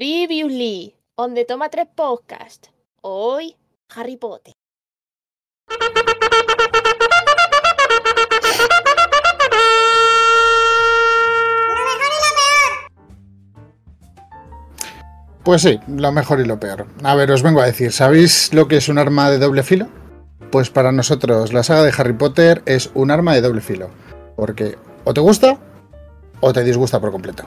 Previously, donde toma tres podcast. Hoy, Harry Potter. Pues sí, lo mejor y lo peor. A ver, os vengo a decir, ¿sabéis lo que es un arma de doble filo? Pues para nosotros la saga de Harry Potter es un arma de doble filo. Porque o te gusta o te disgusta por completo.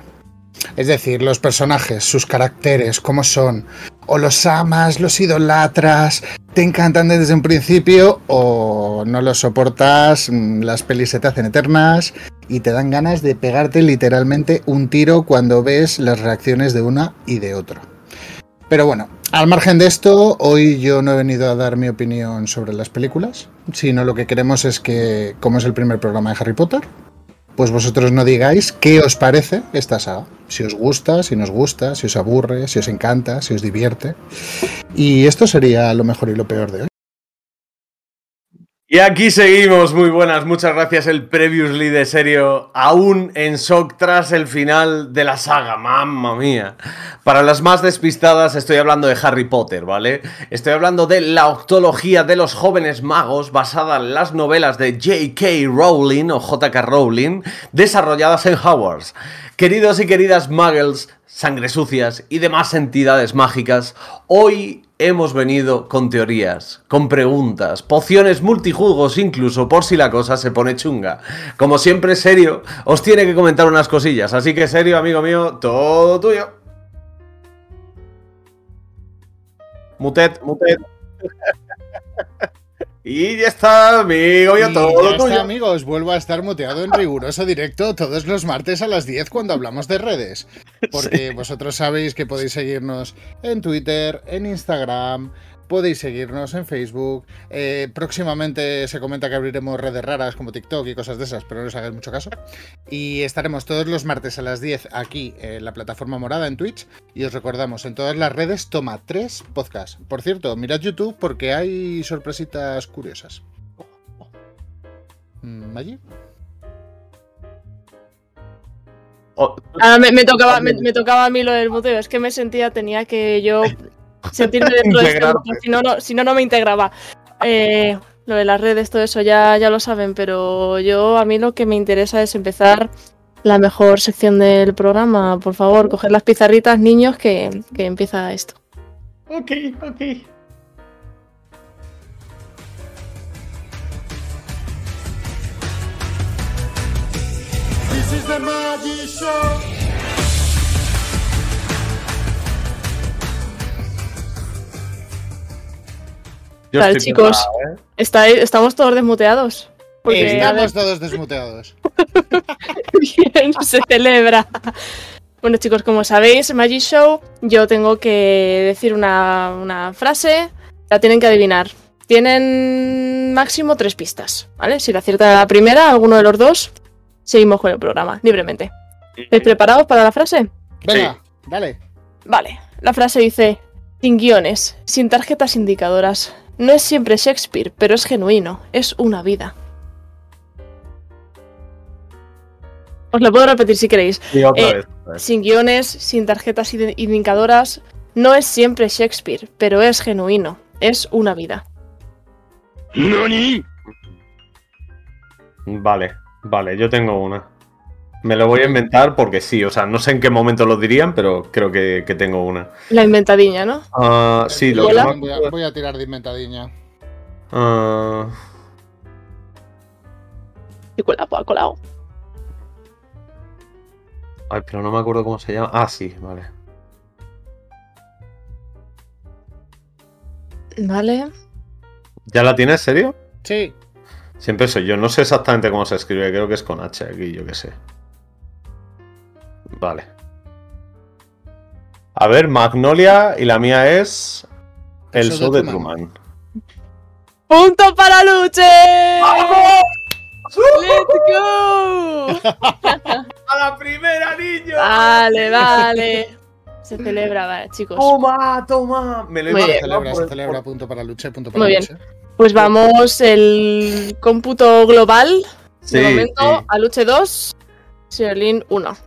Es decir, los personajes, sus caracteres, cómo son, o los amas, los idolatras, te encantan desde un principio, o no los soportas, mm, las pelis se te hacen eternas y te dan ganas de pegarte literalmente un tiro cuando ves las reacciones de una y de otro. Pero bueno, al margen de esto, hoy yo no he venido a dar mi opinión sobre las películas, sino lo que queremos es que, como es el primer programa de Harry Potter, pues vosotros no digáis qué os parece esta saga. Si os gusta, si nos gusta, si os aburre, si os encanta, si os divierte. Y esto sería lo mejor y lo peor de hoy. Y aquí seguimos, muy buenas, muchas gracias. El Previously de serio, aún en shock tras el final de la saga, mamma mía. Para las más despistadas, estoy hablando de Harry Potter, ¿vale? Estoy hablando de la octología de los jóvenes magos, basada en las novelas de J.K. Rowling o J.K. Rowling, desarrolladas en Hogwarts. Queridos y queridas muggles, sangre sucias y demás entidades mágicas, hoy hemos venido con teorías, con preguntas, pociones multijugos incluso por si la cosa se pone chunga. Como siempre, serio, os tiene que comentar unas cosillas, así que serio, amigo mío, todo tuyo. Mutet, mutet. Y ya está, amigo, ya Y todo ya está, tuyo. amigos, vuelvo a estar muteado en riguroso directo todos los martes a las 10 cuando hablamos de redes. Porque vosotros sabéis que podéis seguirnos en Twitter, en Instagram, podéis seguirnos en Facebook. eh, próximamente se comenta que abriremos redes raras como TikTok y cosas de esas, pero no os hagáis mucho caso. Y estaremos todos los martes a las 10 aquí en la plataforma morada en Twitch. Y os recordamos, en todas las redes toma tres podcasts. Por cierto, mirad YouTube porque hay sorpresitas curiosas. Mm, ¿Allí? Oh, Ahora me, me tocaba, me, me tocaba a mí lo del muteo. Es que me sentía, tenía que yo sentirme dentro de este grupo, si no, no, si no, no me integraba. Eh, lo de las redes, todo eso ya, ya lo saben, pero yo a mí lo que me interesa es empezar la mejor sección del programa. Por favor, coger las pizarritas, niños, que, que empieza esto. ok, ok. Yo estoy chicos. preparado, ¿eh? Está, estamos todos desmuteados. Porque, Estamos todos desmuteados. bien se celebra. Bueno, chicos, como sabéis, Magic Show, yo tengo que decir una, una frase, la tienen que adivinar. Tienen máximo tres pistas, ¿vale? Si la acierta la primera, alguno de los dos, seguimos con el programa, libremente. ¿Estáis preparados para la frase? Venga, dale. Vale, la frase dice, sin guiones, sin tarjetas indicadoras. No es siempre Shakespeare, pero es genuino, es una vida. Os lo puedo repetir si queréis. Sí, otra Eh, vez, otra vez. Sin guiones, sin tarjetas indicadoras, no es siempre Shakespeare, pero es genuino, es una vida. Vale, vale, yo tengo una. Me lo voy a inventar porque sí, o sea, no sé en qué momento lo dirían, pero creo que, que tengo una. La inventadiña, ¿no? Ah, sí, lo que Voy a, acuerdo- voy a tirar de inventadiña. Ah, Y cuela, ha colado. ay, pero no me acuerdo cómo se llama. Ah, sí, vale. Vale. ¿Ya la tienes, serio? Sí. Siempre soy yo. No sé exactamente cómo se escribe, creo que es con H aquí, yo qué sé. Vale. A ver, Magnolia y la mía es. El show de Truman. ¡Punto para Luche! ¡Let's go! ¡A la primera, niño! Vale, vale. Se celebra, vale, chicos. ¡Toma, toma! Me lo iba a bien. Se celebra, por se el- celebra. por- Punto para Luche, punto para Muy bien. Luche. Pues vamos el cómputo global. Sí, de momento, sí. a Luche 2, Sherlin 1.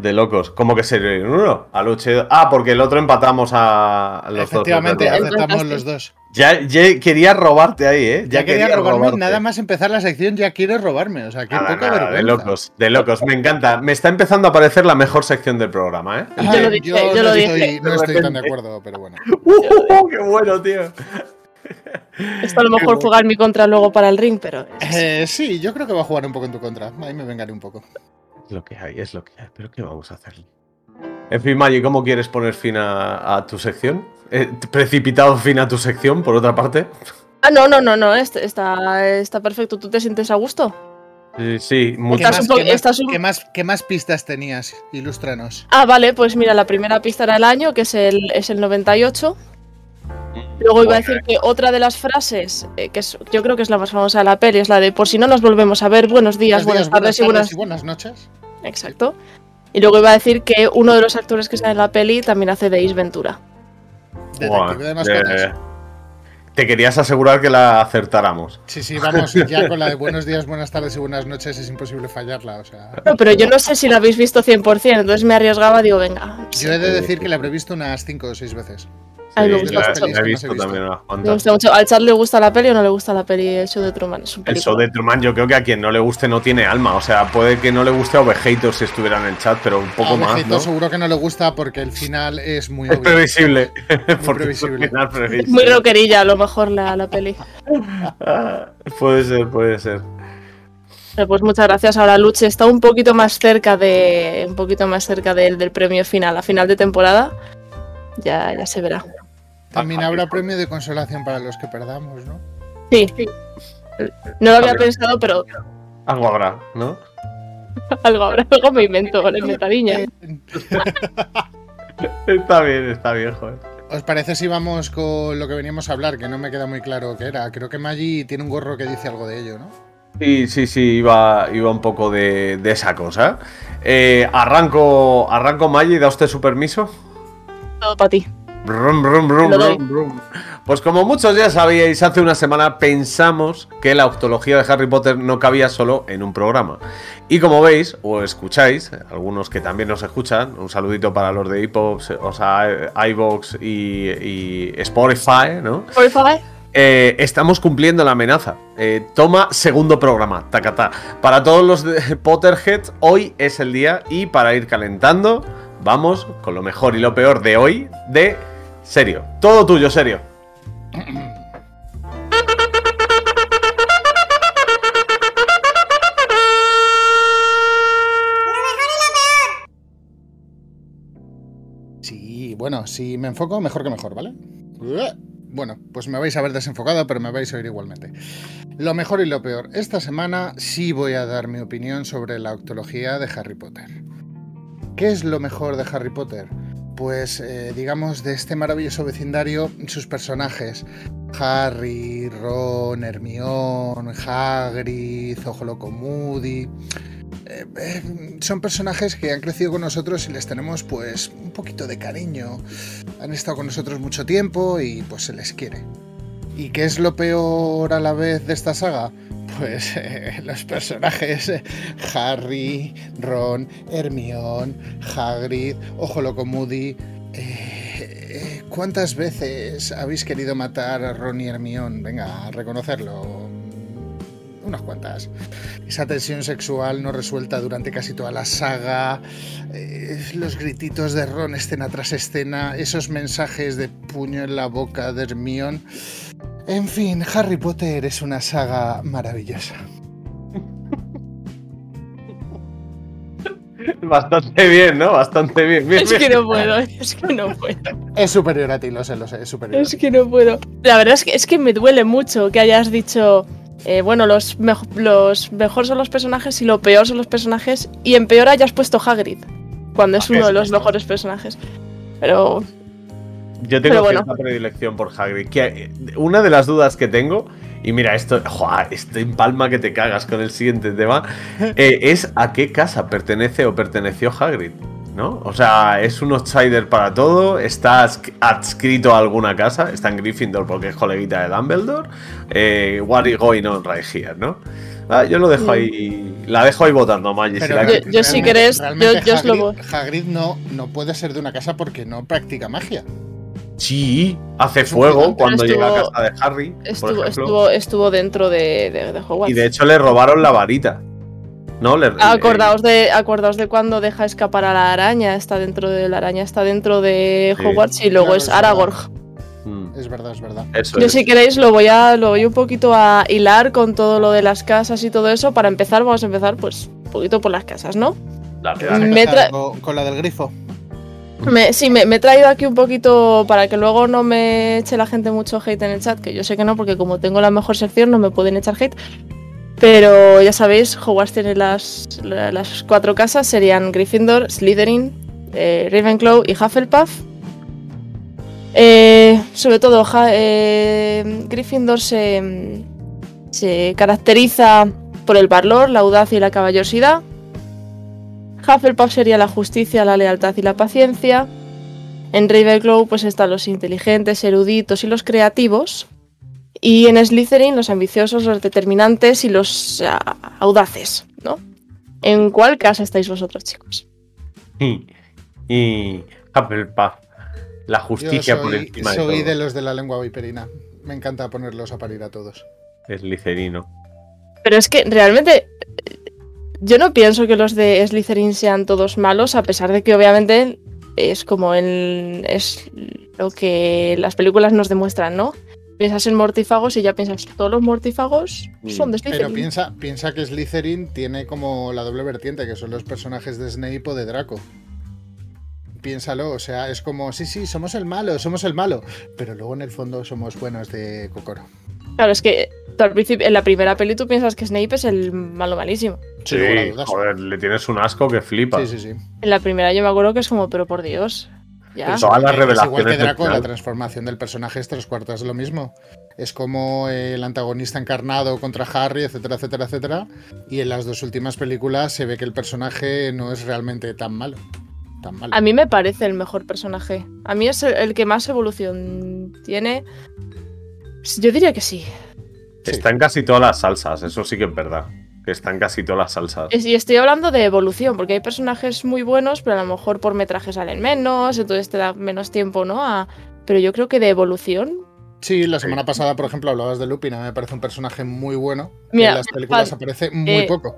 De locos. ¿Cómo que sería uno? A Luche. Ah, porque el otro empatamos a los Efectivamente, dos. verdad. aceptamos los dos. Ya, ya quería robarte ahí, ¿eh? Ya, quería, robarme, robarte. nada más empezar la sección, ya quieres robarme. O sea, qué Nada, poca nada, de vergüenza. locos, de locos, me encanta. Me está empezando a parecer la mejor sección del programa, ¿eh? Ay, Yo lo dije, yo no, lo estoy, dije. no De estoy tan de acuerdo, pero bueno. ¡Uh, qué bueno, tío! Esto a lo mejor juega en mi contra luego para el ring, pero. Eh, sí, yo creo que va a jugar un poco en tu contra. Ahí me vengaré un poco. Es lo que hay, es lo que hay. Pero ¿qué vamos a hacer? En fin, Maggi, ¿cómo quieres poner fin a, a tu sección? Eh, precipitado fin a tu sección, por otra parte. Ah, no, no, no, no, está, está perfecto. ¿Tú te sientes a gusto? Sí, sí, ¿Qué mucho. Estás más, un poco- qué más- estás un- qué más- qué más pistas tenías? Ilústranos. Ah, vale, pues mira, la primera pista era el año, que es el, es el 98. Luego iba a decir que otra de las frases, eh, que es, yo creo que es la más famosa de la peli, es la de por si no nos volvemos a ver, buenos días, Buenos buenas días, tardes y buenas... y buenas noches. Exacto. Y luego iba a decir que uno de los actores que sale en la peli también hace de Ace Ventura. Detective de mascotas. eh, te querías asegurar que la acertáramos. Sí, sí, vamos ya con la de buenos días, buenas tardes y buenas noches. Es imposible fallarla. O sea, No, pero yo no sé si la habéis visto 100%, entonces me arriesgaba, digo, venga. yo he de decir que la habré visto unas 5 o 6 veces. Ay, me gusta la- mucho. la he visto He visto. también unas Me cuantas. gusta mucho. ¿Al chat le gusta la peli o no le gusta la peli El show de Truman? Es un El show de Truman, yo creo que a quien no le guste no tiene alma. O sea, puede que no le guste a Ovejator si estuviera en el chat, pero un poco a más, ¿no? seguro que no le gusta porque el final es muy Es obvio. previsible. Porque previsible. previsible. Muy rockerilla a lo mejor la, la peli. Puede ser, puede ser. Pues muchas gracias. Ahora Luche está un poquito más cerca de. Un poquito más cerca del, del premio final, a final de temporada. Ya, ya se verá. También habrá premio de consolación para los que perdamos, ¿no? Sí. No lo había pensado, pero Algo habrá, ¿no? algo habrá. Luego me invento con. Eh, Está bien, está bien, joder. ¿Os parece si vamos con lo que veníamos a hablar? Que no me queda muy claro qué era. Creo que Maggi tiene un gorro que dice algo de ello, ¿no? Sí, sí, sí, iba, iba un poco de, de esa cosa. Eh, arranco, arranco Maggi, da usted su permiso. Todo para ti. Brum, brum, brum. Pues como muchos ya sabíais, hace una semana pensamos que la octología de Harry Potter no cabía solo en un programa. Y como veis, o escucháis, algunos que también nos escuchan, un saludito para los de iPops, o sea, iVoox y, y Spotify, ¿no? Spotify. Eh, estamos cumpliendo la amenaza. Eh, toma segundo programa, tacatá. Para todos los de Potterheads, hoy es el día y para ir calentando, vamos con lo mejor y lo peor de hoy de serio. Todo tuyo, serio. Sí, bueno, si me enfoco, mejor que mejor, ¿vale? Bueno, pues me vais a ver desenfocado, pero me vais a oír igualmente. Lo mejor y lo peor. Esta semana sí voy a dar mi opinión sobre la octología de Harry Potter. ¿Qué es lo mejor de Harry Potter? Pues eh, digamos de este maravilloso vecindario, sus personajes. Harry, Ron, Hermione, Hagrid, Ojo Loco Moody. Eh, eh, son personajes que han crecido con nosotros y les tenemos pues un poquito de cariño. Han estado con nosotros mucho tiempo y pues se les quiere. ¿Y qué es lo peor a la vez de esta saga? Pues los personajes eh, Harry, Ron, Hermione, Hagrid, Ojo Loco Moody. Eh, eh, ¿Cuántas veces habéis querido matar a Ron y Hermione? Venga, a reconocerlo. Unas cuantas. Esa tensión sexual no resuelta durante casi toda la saga. los grititos de Ron escena tras escena. Esos mensajes de puño en la boca de Hermione. En fin, Harry Potter es una saga maravillosa. Bastante bien, ¿no? Bastante bien. Bien, Es bien. que no puedo, es que no puedo. Es superior a ti, lo sé, lo sé, es superior. a Es que no puedo. La verdad es que, es que me duele mucho que hayas dicho, eh, bueno, los, los mejores son los personajes y lo peor son los personajes, y en peor hayas puesto Hagrid, cuando es Ah, uno de los mejores personajes. Pero Yo tengo bueno. cierta predilección por Hagrid. Que eh, una de las dudas que tengo, y mira, esto, ¡joa! esto empalma que te cagas con el siguiente tema, eh, es a qué casa pertenece o perteneció Hagrid. ¿No? O sea, es un outsider para todo, está adsc- adscrito a alguna casa, está en Gryffindor porque es coleguita de Dumbledore. Eh, what is going on right here, ¿no? Ah, yo lo dejo Mm. ahí, la dejo ahí votando, Maggi. si la Yo- quieres. yo si querés, yo- yo os lo Hagrid, Hagrid no, no puede ser de una casa porque no practica magia. Sí, hace fuego cuando llega a casa de Harry, estuvo, ejemplo. estuvo, estuvo dentro de, de, de Hogwarts. Y de hecho le robaron la varita. ¿No? Le, Acordaos de, acordaos de cuando deja escapar a la araña, está dentro de la araña, está dentro de Sí. Hogwarts y luego Claro, es Aragorn. Mm, Es verdad, es verdad. Eso Yo es. si queréis lo voy a lo voy un poquito a hilar con todo lo de las casas y todo eso. Para empezar, vamos a empezar pues un poquito por las casas, ¿no? Dale, ¿Quieres dale. Me con la del grifo? Me- sí, me, he traído aquí un poquito para que luego no me eche la gente mucho hate en el chat, que yo sé que no, porque como tengo la mejor sección no me pueden echar hate. Pero ya sabéis, Hogwarts tiene las, la- las cuatro casas, serían Gryffindor, Slytherin, eh, Ravenclaw y Hufflepuff. Eh, sobre todo, eh, Gryffindor se, se caracteriza por el valor, la audacia y la caballerosidad. Hufflepuff sería la justicia, la lealtad y la paciencia. En Ravenclaw pues están los inteligentes, eruditos y los creativos. Y en Slytherin los ambiciosos, los determinantes y los ah, audaces, ¿no? ¿En cuál casa estáis vosotros, chicos? Y, y Hufflepuff. La justicia por soy, encima soy de de todo. los de la lengua viperina. Me encanta ponerlos a parir a todos. Es licerino. Pero es que realmente yo no pienso que los de Slytherin sean todos malos, a pesar de que obviamente es como el, es lo que las películas nos demuestran, ¿no? Piensas en mortífagos y ya piensas, todos los mortífagos Mm. son de Pero Slytherin. piensa, piensa que Slytherin tiene como la doble vertiente, que son los personajes de Snape o de Draco. piénsalo, o sea, es como, sí, sí, somos el malo, somos el malo, pero luego en el fondo somos buenos de Kokoro. Claro, es que al principio, en la primera peli tú piensas que Snape es el malo malísimo. Sí, joder, le tienes un asco que flipa. Sí, sí, sí. En la primera yo me acuerdo que es como, pero por Dios. Ya. Eso. Todas las Es igual revelaciones que Draco, la transformación del personaje es tres cuartas de lo mismo. Es como el antagonista encarnado contra Harry, etcétera, etcétera, etcétera. Y en las dos últimas películas se ve que el personaje no es realmente tan malo. Tan malo. A mí me parece el mejor personaje. A mí es el, el que más evolución tiene. Yo diría que sí. Sí. Está en casi todas las salsas, eso sí que es verdad. Que está en casi todas las salsas. Y estoy hablando de evolución, porque hay personajes muy buenos, pero a lo mejor por metraje salen menos, entonces te da menos tiempo, ¿no? A- Pero yo creo que de evolución. Sí, la semana pasada, por ejemplo, hablabas de Lupin. A mí me parece un personaje muy bueno. que Mira, en las películas pa- aparece muy eh, poco.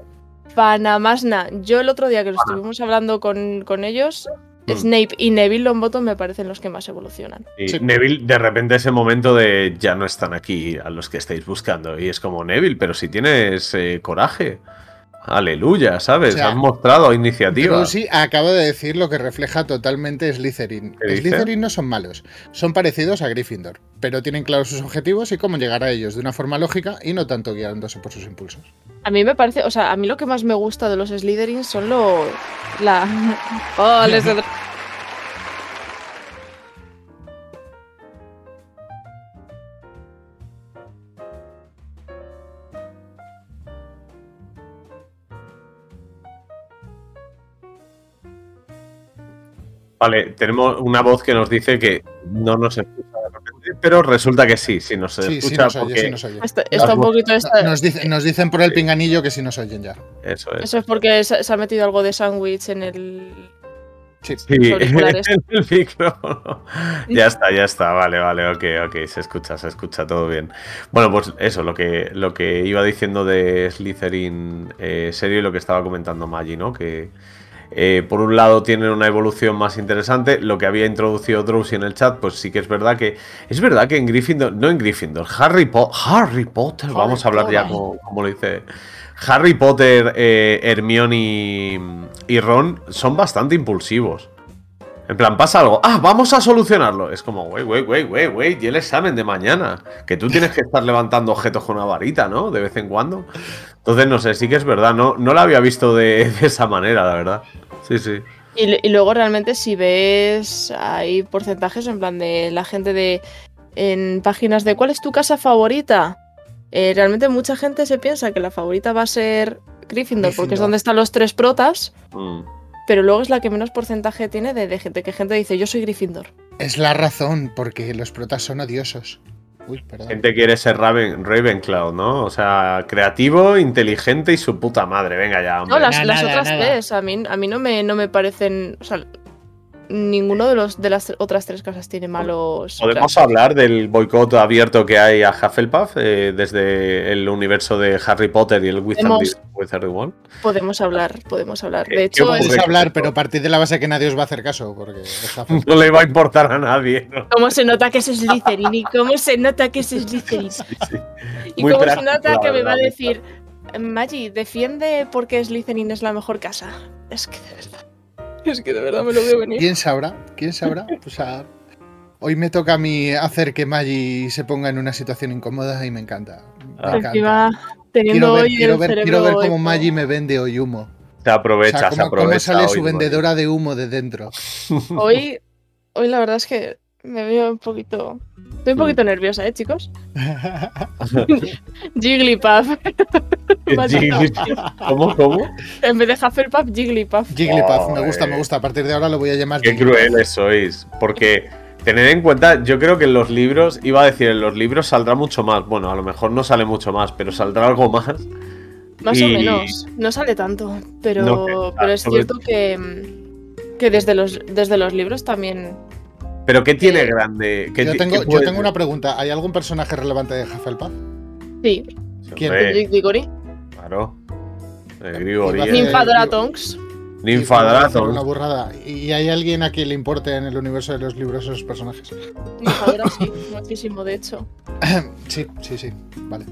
Panamasna. Yo el otro día que lo estuvimos hablando con, con ellos, Mm. Snape y Neville Longbottom me parecen los que más evolucionan. Y Sí. Neville, de repente, ese momento de ya no están aquí a los que estáis buscando. Y es como, Neville, pero si tienes eh, coraje. Aleluya, ¿sabes? O sea, Has mostrado iniciativa. Drusy acaba de decir lo que refleja totalmente Slytherin. Slytherin no son malos, son parecidos a Gryffindor, pero tienen claros sus objetivos y cómo llegar a ellos de una forma lógica y no tanto guiándose por sus impulsos. A mí me parece, o sea, a mí lo que más me gusta de los Slytherin son los. La. Oh, les Vale, tenemos una voz que nos dice que no nos escucha de repente, pero resulta que sí, sí nos Sí, sí escucha nos oye, sí nos oye. Está, está un poquito. esta- Nos, dice- nos dicen por el pinganillo que sí nos oyen ya. eso es. Eso es porque se, se ha metido algo de sándwich en el. Sí. El micrófono. Ya está, ya está, vale, vale, ok, ok, se escucha, se escucha todo bien. Bueno, pues eso, lo que, lo que iba diciendo de Slytherin eh, serio y lo que estaba comentando Maggi, ¿no? Que eh, por un lado tienen una evolución más interesante, lo que había introducido Drowsy en el chat, pues sí que es verdad que, es verdad que en Gryffindor, no en Gryffindor, Harry, Po- Harry Potter, vamos a hablar ya Potter. como, como lo dice Harry Potter, eh, Hermione y, y Ron son bastante impulsivos. En plan, pasa algo. Ah, vamos a solucionarlo. Es como, güey, güey, güey, güey, güey. Y el examen de mañana. Que tú tienes que estar levantando objetos con una varita, ¿no? De vez en cuando. Entonces, no sé, sí que es verdad. No, no la había visto de, de esa manera, la verdad. Sí, sí. Y, y luego realmente si ves hay porcentajes en plan de la gente de en páginas de ¿cuál es tu casa favorita? Eh, realmente mucha gente se piensa que la favorita va a ser Gryffindor, porque es donde están los tres protas, Mm. Pero luego es la que menos porcentaje tiene de, de gente que gente dice yo soy Gryffindor. Es la razón, porque los protas son odiosos. Uy, perdón. Gente quiere ser Raven, Ravenclaw, ¿no? O sea, creativo, inteligente y su puta madre. Venga ya, hombre. No, las, Nada, las nada, otras nada. tres, a mí, a mí no, me, no me parecen. O sea, ninguno de los de las otras tres casas tiene malos. Podemos hablar del boicot abierto que hay a Hufflepuff eh, desde el universo de Harry Potter y el Wizarding, World. Podemos hablar, podemos hablar. ¿Qué- De hecho, ocurre? es- hablar, pero a partir de la base que nadie os va a hacer caso, porque. No le va a importar a nadie. ¿no? cómo se nota que es Slytherin y cómo se nota que es Slytherin. Sí, sí. Y Muy cómo se nota que me va a decir, Maggi, defiende porque Slytherin es la mejor casa. Es que de verdad. Es que de verdad me lo veo venir. ¿Quién sabrá? ¿Quién sabrá? O sea, hoy me toca a mí hacer que Maggie se ponga en una situación incómoda y me encanta. Me Ah. encanta. Encima, teniendo Quiero ver, hoy quiero el ver, cerebro quiero ver cómo hecho- Maggie me vende hoy humo. Se O aprovecha, sea, se aprovecha. cómo sale hoy, su Maggie. vendedora de humo de dentro. Hoy, hoy la verdad es que me veo un poquito. Estoy un poquito nerviosa, ¿eh, chicos? Jigglypuff. Jigglypuff. ¿Cómo, cómo? En vez de Hufflepuff, Jigglypuff. Jigglypuff, me gusta, eh. me gusta. A partir de ahora lo voy a llamar Qué Jigglypuff. crueles sois. Porque tened en cuenta, yo creo que en los libros, iba a decir, en los libros saldrá mucho más. Bueno, a lo mejor no sale mucho más, pero saldrá algo más. Más o menos. No sale tanto. Pero, No pero es cierto que, que desde, los, desde los libros también. Pero ¿qué tiene Eh, grande? ¿Qué Yo tengo, qué yo puede- tengo una pregunta. ¿Hay algún personaje relevante de Hufflepuff? Sí, ¿Quién? Dick Diggory. Claro. El Grigori. A eh. hacer- Nymphadora Tonks. Ninfadraton. Una burrada. ¿Y hay alguien a quien le importe en el universo de los libros esos personajes? Nymphadora sí, muchísimo, de hecho. Sí, sí, sí. Vale.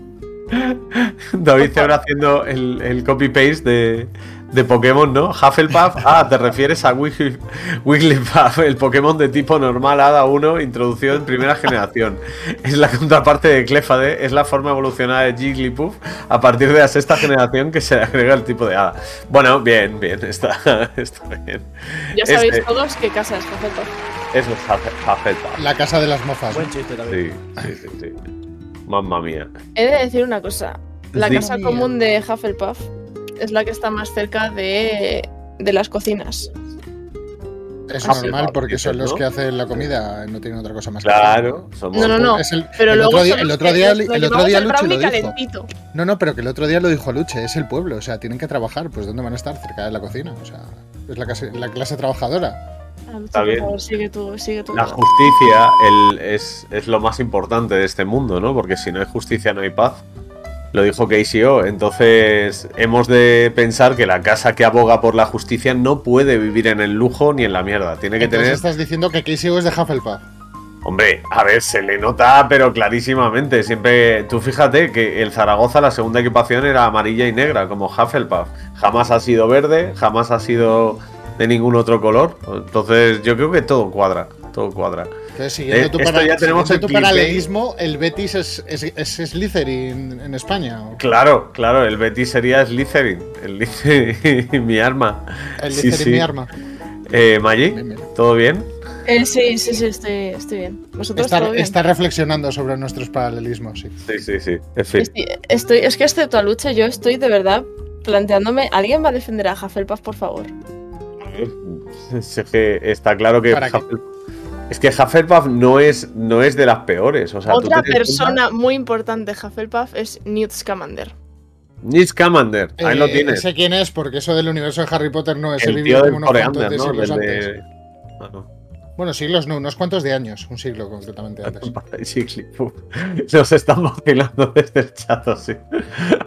David Zebra haciendo el, el copy-paste de, de Pokémon, ¿no? Hufflepuff. Ah, te refieres a Wiggly- Wigglypuff, el Pokémon de tipo normal Hada 1 introducido en primera generación. Es la contraparte de Clefade, es la forma evolucionada de Jigglypuff a partir de la sexta generación que se le agrega el tipo de Hada. Bueno, bien, bien, está, está bien. Ya sabéis Este- todos qué casa es Hufflepuff. Es Hufflepuff. La casa de las mofas. Buen chiste, David. Sí, sí, sí, sí. Mamma mía. He de decir una cosa. La Sí. casa común de Hufflepuff es la que está más cerca de, de las cocinas. Es Ah, normal porque son los ¿no? que hacen la comida, no tienen otra cosa más que Claro, somos. No, no, no. El, Pero el luego otro día, el otro que día, el otro día el Lucho lo dijo. calentito. No, no, pero que el otro día lo dijo Luche, es el pueblo, o sea, tienen que trabajar, pues ¿dónde van a estar? Cerca de la cocina, o sea, es la clase, la clase trabajadora. Ah, Está bien. favor, sigue tú, sigue tú. La justicia el- es, es lo más importante de este mundo, ¿no? Porque si no hay justicia no hay paz. Lo dijo KCO. Entonces hemos de pensar que la casa que aboga por la justicia no puede vivir en el lujo ni en la mierda. Tiene que Entonces tener... estás diciendo que Casey es de Hufflepuff. Hombre, a ver, se le nota, pero clarísimamente. Siempre, tú fíjate que el Zaragoza, la segunda equipación era amarilla y negra, como Hufflepuff. Jamás ha sido verde, jamás ha sido de ningún otro color. Entonces, yo creo que todo cuadra, todo cuadra. Entonces, siguiendo Eh, tu, para- ya tenemos siguiendo el tu paralelismo, el Betis es, es, es Slytherin en España. ¿o? Claro, claro, el Betis sería Slytherin. El Slytherin, mi arma. El Sí, Slytherin sí. mi arma. Eh, Maggi. ¿todo bien? Eh, sí, sí, sí, estoy, estoy bien. ¿Vosotros Está, todo bien? está reflexionando sobre nuestros paralelismos, sí. Sí, sí, sí. En fin. Estoy, estoy- es que excepto a Lucha, yo estoy de verdad planteándome. ¿Alguien va a defender a Hufflepuff, por favor? Es que está claro que ¿Para qué? Hufflepuff- es que Hufflepuff no es, no es de las peores. O sea, Otra persona muy importante de Hufflepuff es Newt Scamander. Newt Scamander, ahí lo Eh, tienes. Sé quién es, porque eso del universo de Harry Potter no es el he tío unos cuantos Coreander, de ¿no? siglos antes. Ah, no. Bueno, siglos no, unos cuantos de años, un siglo concretamente antes. Jigglypuff. Nos están vacilando desde el chat, o sí.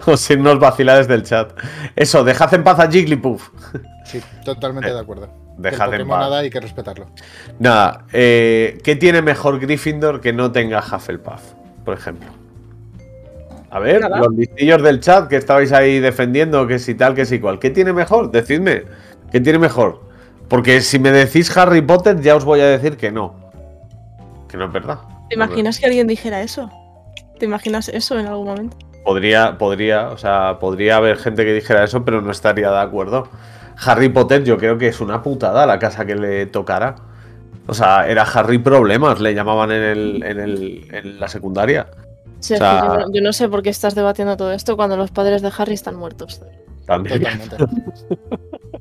O si nos vacila desde el chat. Eso, dejad en paz a Jigglypuff. Sí, totalmente de acuerdo. El Dejad en Pokémon paz. nada hay que respetarlo. Nada, eh, ¿qué tiene mejor Gryffindor que no tenga Hufflepuff, por ejemplo? A ver, Nada. los listillos del chat que estabais ahí defendiendo, que si tal, que si cual. ¿Qué tiene mejor? Decidme. ¿Qué tiene mejor? Porque si me decís Harry Potter, ya os voy a decir que no. Que no es verdad. ¿Te imaginas que alguien dijera eso? ¿Te imaginas eso en algún momento? Podría, podría, o sea, podría haber gente que dijera eso, pero no estaría de acuerdo. Harry Potter, yo creo que es una putada la casa que le tocara. O sea, era Harry Problemas, le llamaban en, el, en, el, en la secundaria. Sí, O sea- yo, no, yo no sé por qué estás debatiendo todo esto cuando los padres de Harry están muertos. También. Totalmente.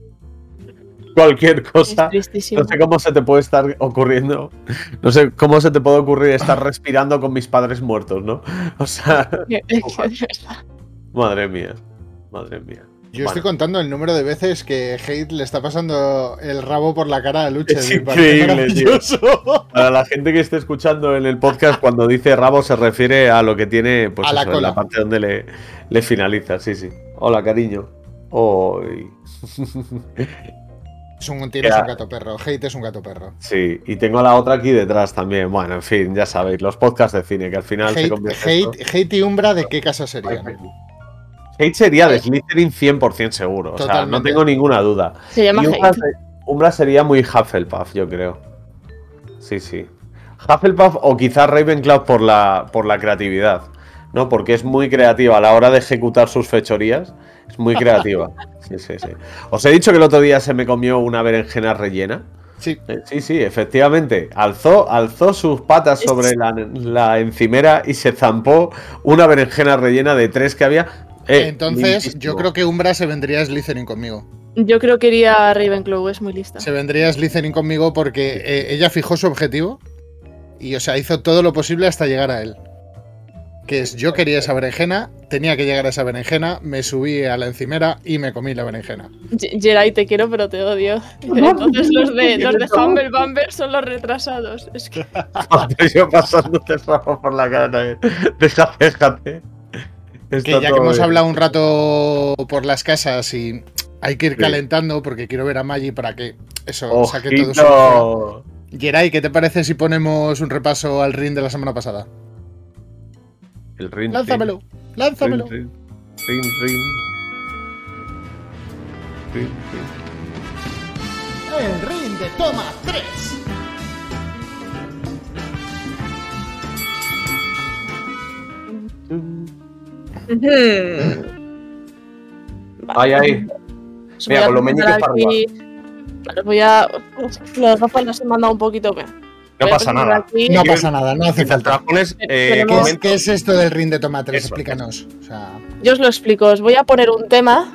Cualquier cosa. No sé cómo se te puede estar ocurriendo. No sé cómo se te puede ocurrir estar respirando con mis padres muertos, ¿no? O sea, madre mía. Madre mía. Yo Bueno. estoy contando el número de veces que Hate le está pasando el rabo por la cara a Luche. Es increíble, tío. Para la gente que esté escuchando en el podcast, cuando dice rabo se refiere a lo que tiene pues A la en parte donde le, le finaliza. Sí, sí. Hola, cariño. Hoy. Es un, tienes Ya. un gato perro. Hate es un gato perro. Sí, y tengo la otra aquí detrás también. Bueno, en fin, ya sabéis, los podcasts de cine que al final se Hate, esto- hate, hate y Umbra, ¿de qué casa serían? Hate sería de Slytherin 100% seguro. O sea, no tengo ninguna duda. Se llama Y Umbra, Hate. se- Umbra sería muy Hufflepuff, yo creo. Sí, sí. Hufflepuff o quizás Ravenclaw por la, por la creatividad. ¿No? Porque es muy creativa a la hora de ejecutar sus fechorías. Es muy creativa. Sí, sí, sí. Os he dicho que el otro día se me comió una berenjena rellena. Sí, Eh, Sí, sí, efectivamente. Alzó, alzó sus patas sobre la, la encimera y se zampó una berenjena rellena de tres que había. Eh, entonces yo creo que Umbra se vendría a Slytherin conmigo. Yo creo que iría a Ravenclaw, es muy lista. Se vendría a Slytherin conmigo porque eh, ella fijó su objetivo y, o sea, hizo todo lo posible hasta llegar a él. Que es, yo quería esa berenjena, tenía que llegar a esa berenjena, me subí a la encimera y me comí la berenjena. Jerai, te quiero, pero te odio. Entonces los de, los de Humble Bumble son los retrasados. Es que yo pasándote por la cara también. Déjate, déjate. Que ya que hemos bien. hablado un rato por las casas y hay que ir Sí. calentando porque quiero ver a Maggi para que eso saque todo su... Geray, ¿qué te parece si ponemos un repaso al ring de la semana pasada? El ring. Lánzamelo, Lánzamelo. Rin, rin, rin. Rin, rin. El ring de toma 3. Ay, ay. Os Mira, con los meñiques para aquí- Os voy a. Las gafas las he mandado un poquito. que- No pasa nada. aquí- No pasa nada, no hace falta. pones, eh, ¿Qué es, comenta- qué es esto del ring de toma 3? Eso, Explícanos. O sea, Yo os lo explico. Os voy a poner un tema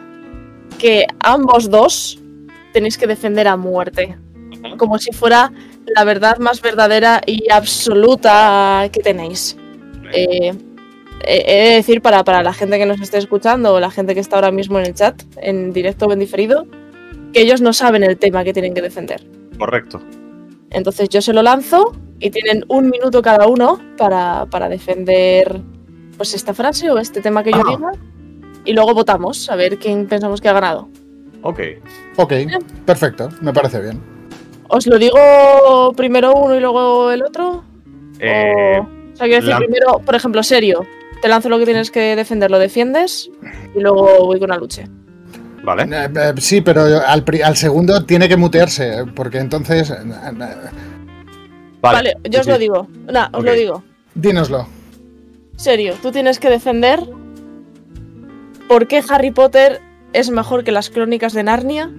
que ambos dos tenéis que defender a muerte. Como si fuera la verdad más verdadera y absoluta que tenéis. Eh, he de decir para, para la gente que nos esté escuchando o la gente que está ahora mismo en el chat, en directo o en diferido, que ellos no saben el tema que tienen que defender. Correcto. Entonces yo se lo lanzo y tienen un minuto cada uno para, para defender pues esta frase o este tema que yo Ah. diga. Y luego votamos a ver quién pensamos que ha ganado. Ok. ok, perfecto, me parece bien. ¿Os lo digo primero uno y luego el otro? Eh, o, o sea, quiero decir, la- primero, por ejemplo, serio. Te lanzo lo que tienes que defender, lo defiendes y luego voy con la lucha. Vale. Eh, eh, sí, pero al, al segundo tiene que mutearse, porque entonces. eh, eh, Vale, yo os Sí, lo digo. Nah, os lo digo. Dínoslo. Serio, tú tienes que defender por qué Harry Potter es mejor que las crónicas de Narnia.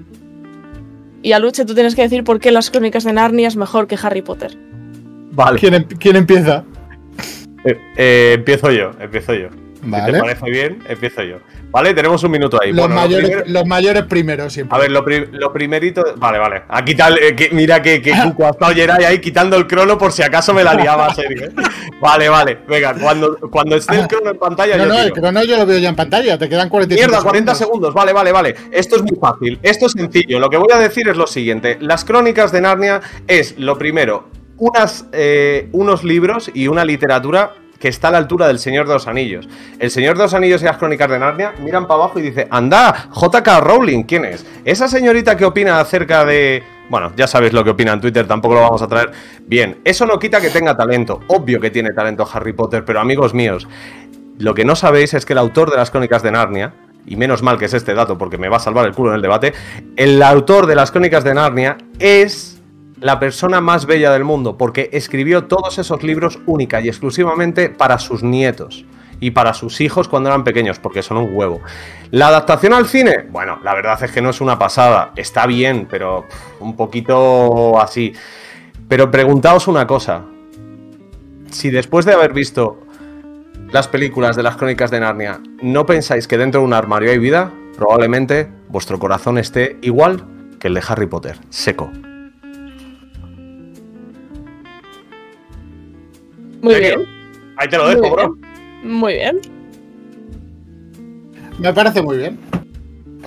Y a Luche tú tienes que decir por qué las crónicas de Narnia es mejor que Harry Potter. Vale. ¿Quién, em- quién empieza? Eh, eh, empiezo yo, empiezo yo. Si te Vale. parece bien, empiezo yo. Vale, tenemos un minuto ahí. Los, Bueno, mayores, primero- los mayores primero siempre. A ver, lo, pri- lo primerito. Vale, vale. A quitar. eh, que- mira que, que Cuco ha estado Geray ahí quitando el crono por si acaso me la liaba serio. ¿eh? Vale, vale. Venga, cuando, cuando esté el crono en pantalla. no, yo no, el crono yo lo veo ya en pantalla. Te quedan 45 Mierda, 40 segundos. Vale, vale, vale. Esto es muy fácil. Esto es sencillo. Lo que voy a decir es lo siguiente. Las crónicas de Narnia es, lo primero, unas, eh, unos libros y una literatura que está a la altura del Señor de los Anillos. El Señor de los Anillos y las crónicas de Narnia miran para abajo y dice, anda, JK Rowling, ¿quién es? Esa señorita que opina acerca de... Bueno, ya sabéis lo que opina en Twitter, tampoco lo vamos a traer. Bien, eso no quita que tenga talento. Obvio que tiene talento Harry Potter, pero amigos míos, lo que no sabéis es que el autor de las crónicas de Narnia, y menos mal que es este dato porque me va a salvar el culo en el debate, el autor de las crónicas de Narnia es la persona más bella del mundo porque escribió todos esos libros única y exclusivamente para sus nietos y para sus hijos cuando eran pequeños, porque son un huevo. La adaptación al cine, bueno, la verdad es que no es una pasada, está bien, pero un poquito así. Pero preguntaos una cosa, si después de haber visto las películas de las crónicas de Narnia, ¿no pensáis que dentro de un armario hay vida? Probablemente vuestro corazón esté igual que el de Harry Potter, seco. Muy bien. Ahí te lo Muy dejo, bien. bro. Muy bien. Me parece muy bien.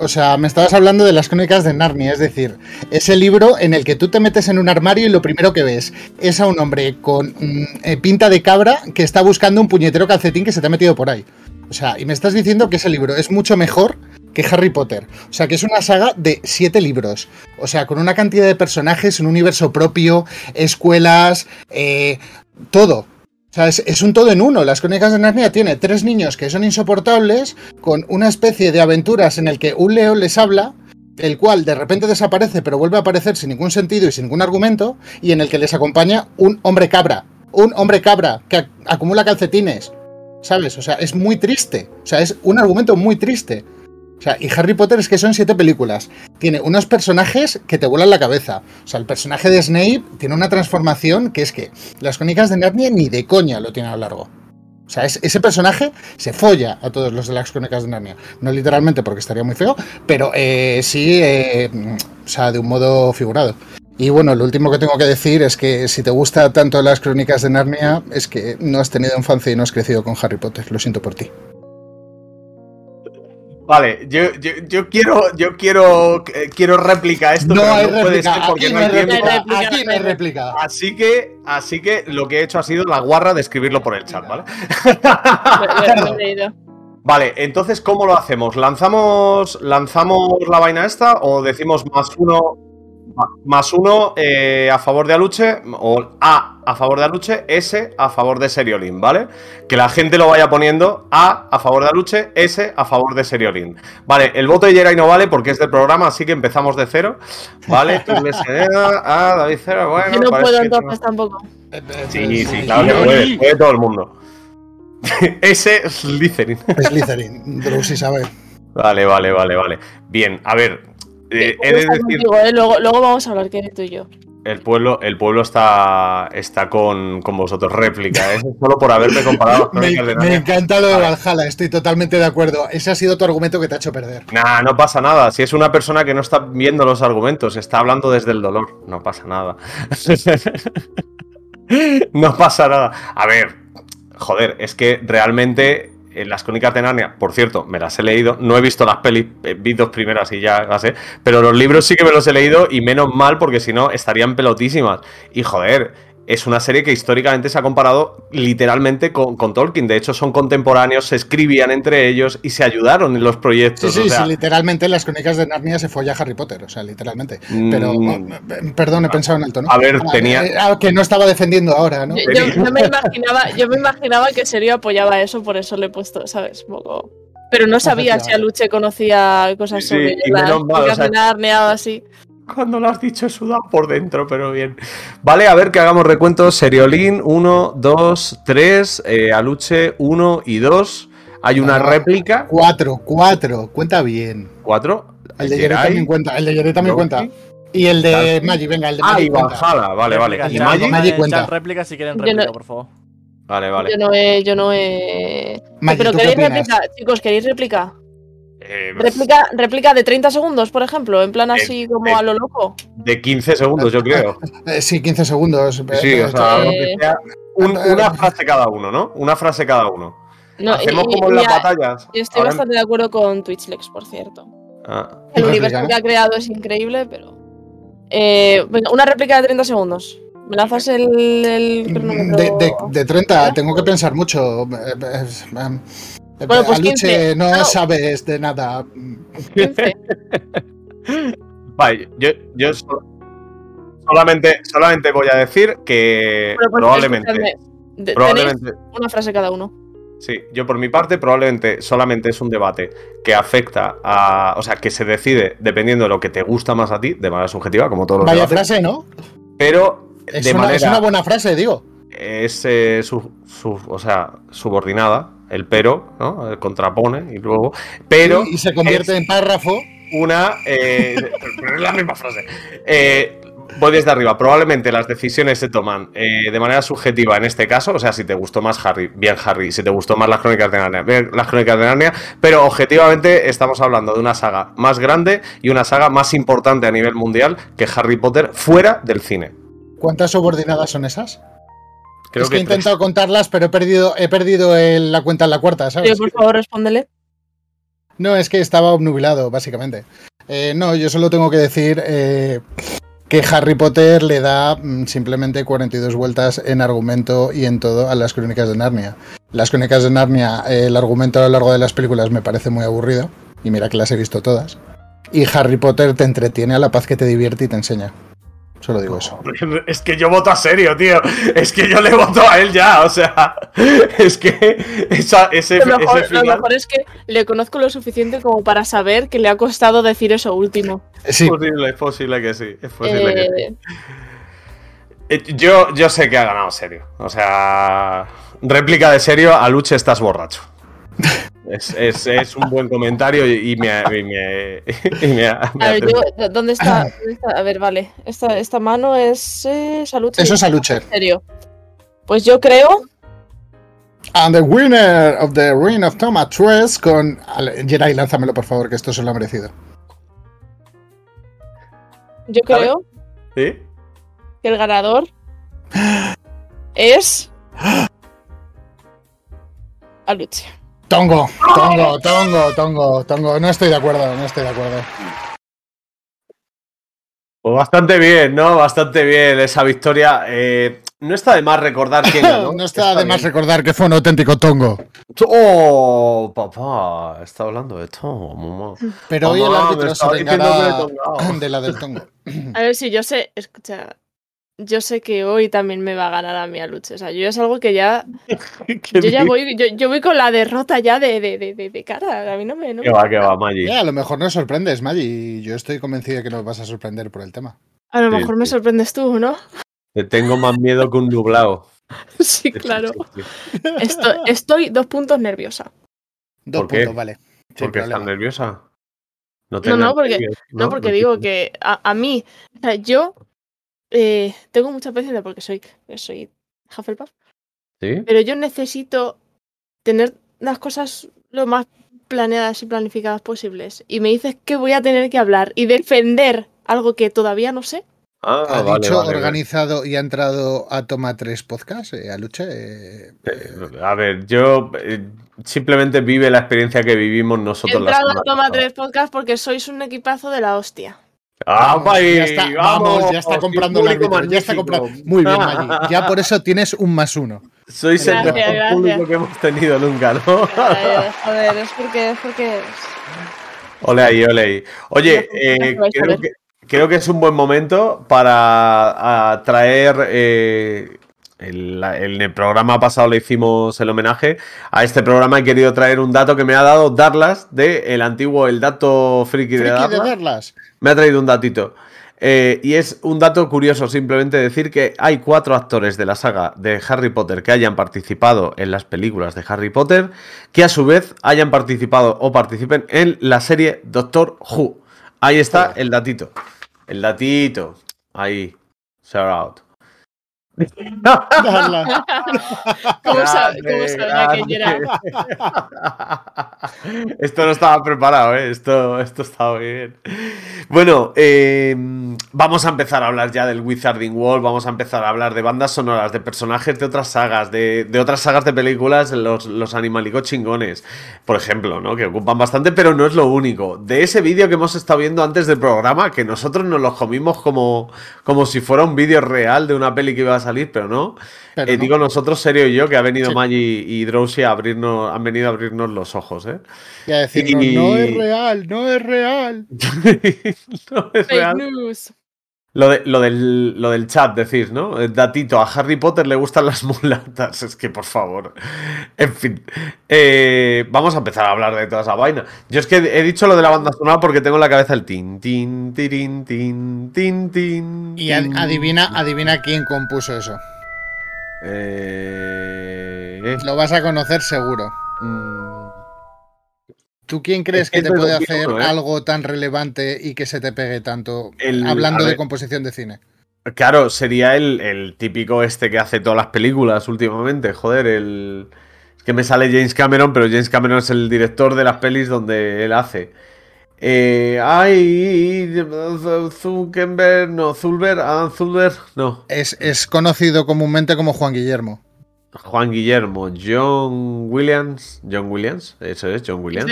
O sea, me estabas hablando de las crónicas de Narnia, es decir, ese libro en el que tú te metes en un armario y lo primero que ves es a un hombre con mm, eh, pinta de cabra que está buscando un puñetero calcetín que se te ha metido por ahí. O sea, y me estás diciendo que ese libro es mucho mejor que Harry Potter. O sea, que es una saga de siete libros. O sea, con una cantidad de personajes, un universo propio, escuelas, eh, todo. Sea, es, un todo en uno. Las Crónicas de Narnia tiene tres niños que son insoportables, con una especie de aventuras en el que un león les habla, el cual de repente desaparece pero vuelve a aparecer sin ningún sentido y sin ningún argumento, y en el que les acompaña un hombre cabra. Un hombre cabra que ac- acumula calcetines. ¿Sabes? O sea, es muy triste. O sea, es un argumento muy triste. O sea, y Harry Potter es que son siete películas. Tiene unos personajes que te vuelan la cabeza. O sea, el personaje de Snape tiene una transformación que es que las crónicas de Narnia ni de coña lo tiene a lo largo. O sea, es- ese personaje se folla a todos los de las crónicas de Narnia. No literalmente porque estaría muy feo, pero eh, sí, eh, o sea, de un modo figurado. Y bueno, lo último que tengo que decir es que si te gusta tanto las crónicas de Narnia, es que no has tenido infancia y no has crecido con Harry Potter. Lo siento por ti. Vale, yo, yo, yo quiero, yo quiero, eh, quiero réplica a esto, No pero hay no puede réplica, ser porque aquí no hay tiempo. réplica, aquí no hay réplica. Así que, así que lo que he hecho ha sido la guarra de escribirlo por el chat, ¿vale? Vale, entonces, ¿cómo lo hacemos? ¿Lanzamos, ¿Lanzamos la vaina esta o decimos más uno? Más uno eh, a favor de Aluche, o A a favor de Aluche, S a favor de Seriolin, ¿vale? Que la gente lo vaya poniendo A a favor de Aluche, S a favor de Seriolin. Vale, el voto de Jerai no vale porque es del programa, así que empezamos de cero, ¿vale? Tú le a David Cero, bueno. Yo no puedo entonces tampoco. Sí, sí, claro que puede, puede todo el mundo. S es Slytherin. Slytherin, Drusy sabe. Vale, vale, vale, vale. Bien, a ver, eh, ¿eh? luego, luego, vamos a hablar, que tú y yo. El pueblo, el pueblo está, está con, con vosotros, réplica, ¿eh? solo por haberme comparado me, me encanta lo de Valhalla, estoy totalmente de acuerdo. Ese ha sido tu argumento que te ha hecho perder. Nah, no pasa nada. Si es una persona que no está viendo los argumentos, está hablando desde el dolor, no pasa nada. no pasa nada. A ver, joder, es que realmente en las crónicas de Narnia, por cierto, me las he leído, no he visto las pelis, eh, vi dos primeras y ya las sé, pero los libros sí que me los he leído y menos mal porque si no estarían pelotísimas. Y joder, es una serie que históricamente se ha comparado literalmente con, Tolkien. De hecho, son contemporáneos, se escribían entre ellos y se ayudaron en los proyectos. Sí, sí, sí literalmente en las crónicas de Narnia se folla Harry Potter, o sea, literalmente. Pero, mm. perdón, he pensado en el tono. A ver, ah, tenía. Eh, ah, que no estaba defendiendo ahora, ¿no? Yo, me, imaginaba, yo me imaginaba que Serio apoyaba eso, por eso le he puesto, ¿sabes? poco. Pero no sabía si Aluche conocía cosas sobre de Narnia o así. Cuando lo has dicho he sudado por dentro, pero bien. Vale, a ver que hagamos recuentos. Seriolín, 1, 2, 3. Aluche, 1 y 2. Hay una réplica. 4, 4. Cuenta bien. ¿4? El de Yere también cuenta. El de Yere también cuenta. Y el de Maggi, venga, el de Maggi. Ah, y Valhalla, vale, vale. ¿Y Maggi? Maggi cuenta. réplica si quieren réplica, por favor. Vale, vale. Yo no he. Yo no he... Pero queréis réplica, chicos, ¿queréis réplica? Eh, réplica, de 30 segundos, por ejemplo, en plan así como a lo loco. De 15 segundos, yo creo. Eh, sí, 15 segundos. Sí, o sea, una frase cada uno, ¿no? Una frase cada uno. Hacemos como en las batallas. Estoy bastante de acuerdo con Twitchlex, por cierto. Ah. El universo que ha creado es increíble, pero. Eh, una réplica de 30 segundos. ¿Me lanzas el, De, de 30, tengo que pensar mucho. Bueno, pues Aluche, no sabes de nada. vale, yo, yo solamente, solamente voy a decir que pues, probablemente, probablemente una frase cada uno. Sí, yo por mi parte probablemente solamente es un debate que afecta a, o sea, que se decide dependiendo de lo que te gusta más a ti, de manera subjetiva, como todos los Vaya frase, ¿no? Pero es, una, es una buena frase, digo. Es eh, su, o sea, subordinada el pero, ¿no? El contrapone y luego. Pero. y se convierte en párrafo. Una. Eh, pero es la misma frase. Eh, voy desde arriba. Probablemente las decisiones se toman eh, de manera subjetiva en este caso. O sea, si te gustó más Harry, bien Harry. Si te gustó más las crónicas de Narnia, bien las crónicas de Narnia. Pero objetivamente estamos hablando de una saga más grande y una saga más importante a nivel mundial que Harry Potter fuera del cine. ¿Cuántas subordinadas son esas? Es que, he intentado contarlas, pero he perdido, he perdido la cuenta en la cuarta, ¿sabes? por favor, respóndele. No, es que estaba obnubilado, básicamente. Eh, no, yo solo tengo que decir eh, que Harry Potter le da mm, simplemente 42 vueltas en argumento y en todo a las crónicas de Narnia. Las crónicas de Narnia, el argumento a lo largo de las películas me parece muy aburrido, y mira que las he visto todas. Y Harry Potter te entretiene a la paz que te divierte y te enseña. Solo digo eso. Es que yo voto a serio, tío. Es que yo le voto a él ya. O sea, es que ese, lo mejor, lo mejor es que le conozco lo suficiente como para saber que le ha costado decir eso último. Es posible, es posible que sí. Es posible que sí. Eh, eh, yo, yo sé que ha ganado serio. O sea, réplica de serio, a Luche estás borracho. Es, un buen comentario y, me, a ver, ¿dónde está, A ver, vale. Esta, esta mano es eh, Saluche. Eso es Saluche. En serio. Pues yo creo. And the winner of the Ring of Thomas 3 con. Jerai, lánzamelo por favor, que esto se lo ha merecido. Yo creo. ¿Sí? Que el ganador. es. Aluche. Tongo, tongo, tongo, tongo, tongo. No estoy de acuerdo, no estoy de acuerdo. Pues bastante bien, ¿no? Bastante bien esa victoria. Eh, no está de más recordar quién ganó. no está, de más recordar que fue un auténtico tongo. ¡Oh, papá! Está hablando de tongo, mamá. Pero hoy el árbitro se vengará de la del tongo. A ver si yo sé, escucha, yo sé que hoy también me va a ganar a mí a Luche. O sea, yo es algo que ya. yo ya voy, yo, voy con la derrota ya de, de, de, de cara. A mí no me. No que va, que va, Maggi. a lo mejor nos sorprendes, Maggi. Yo estoy convencido de que nos vas a sorprender por el tema. A lo mejor me sorprendes tú, ¿no? Te tengo más miedo que un nublado. sí, claro. Estoy, dos puntos nerviosa. Dos puntos, vale. ¿Por qué estás nerviosa? No, no, porque, ¿no? porque digo que a, a mí, o sea, yo eh, tengo mucha paciencia porque soy, soy Hufflepuff. ¿Sí? Pero yo necesito tener las cosas lo más planeadas y planificadas posibles. Y me dices que voy a tener que hablar y defender algo que todavía no sé. Ah, ha dicho organizado y ha entrado a Toma 3 Podcast, eh, a Lucha. Eh, a ver, yo simplemente vive la experiencia que vivimos nosotros. He entrado a Toma 3 Podcast porque sois un equipazo de la hostia. Ah, ya está, vamos, ya está comprando la ya está comprando. Muy bien, Maggi. Ya por eso tienes un más uno. Sois el mejor público que hemos tenido nunca, ¿no? joder, es porque es porque Ole ahí, ole ahí. Oye, eh, creo, que, creo, que, es un buen momento para traer eh, el, el, programa pasado le hicimos el homenaje. A este programa he querido traer un dato que me ha dado Darlas de el antiguo El Dato Friki, de, Darlas. Me ha traído un datito. Eh, y es un dato curioso simplemente decir que hay cuatro actores de la saga de Harry Potter que hayan participado en las películas de Harry Potter, que a su vez hayan participado o participen en la serie Doctor Who. Ahí está el datito. El datito. Ahí. Shout out. ¿Cómo, sabía quién era? Esto no estaba preparado, ¿eh? esto, esto estaba bien. Bueno, em, vamos a empezar a hablar ya del Wizarding World, vamos a empezar a hablar de bandas sonoras, de personajes de otras sagas, de, otras sagas de películas, los, los animalicos chingones, por ejemplo, ¿no? que ocupan bastante, pero no es lo único. De ese vídeo que hemos estado viendo antes del programa, que nosotros nos lo comimos como, como si fuera un vídeo real de una peli que iba a salir, pero no. Eh, digo nosotros, serio y yo, que ha venido Maggi y Drowsy a abrirnos, han venido a abrirnos los ojos, ¿eh? Y a decirnos, no es real, no es real. no es Fake news. Lo, lo, del, lo del chat, decís, ¿no? El datito, a Harry Potter le gustan las mulatas. Es que, por favor. En fin. Eh, vamos a empezar a hablar de toda esa vaina. Yo es que he dicho lo de la banda sonora porque tengo en la cabeza el tin, tin, tirin, tin, tin, tin. Y adivina, adivina quién compuso eso. Eh... Lo vas a conocer seguro. ¿Tú quién crees que, te puede hacer ¿eh? algo tan relevante y que se te pegue tanto hablando de composición de cine? Claro, sería el, típico este que hace todas las películas últimamente. Joder, el. Es que me sale James Cameron, pero James Cameron es el director de las pelis donde él hace. Eh, ay, Zuckerberg, no, Zulber, ah, Zulber, no. Es, es, conocido comúnmente como Juan Guillermo. Juan Guillermo, John Williams, John Williams, eso es, John Williams.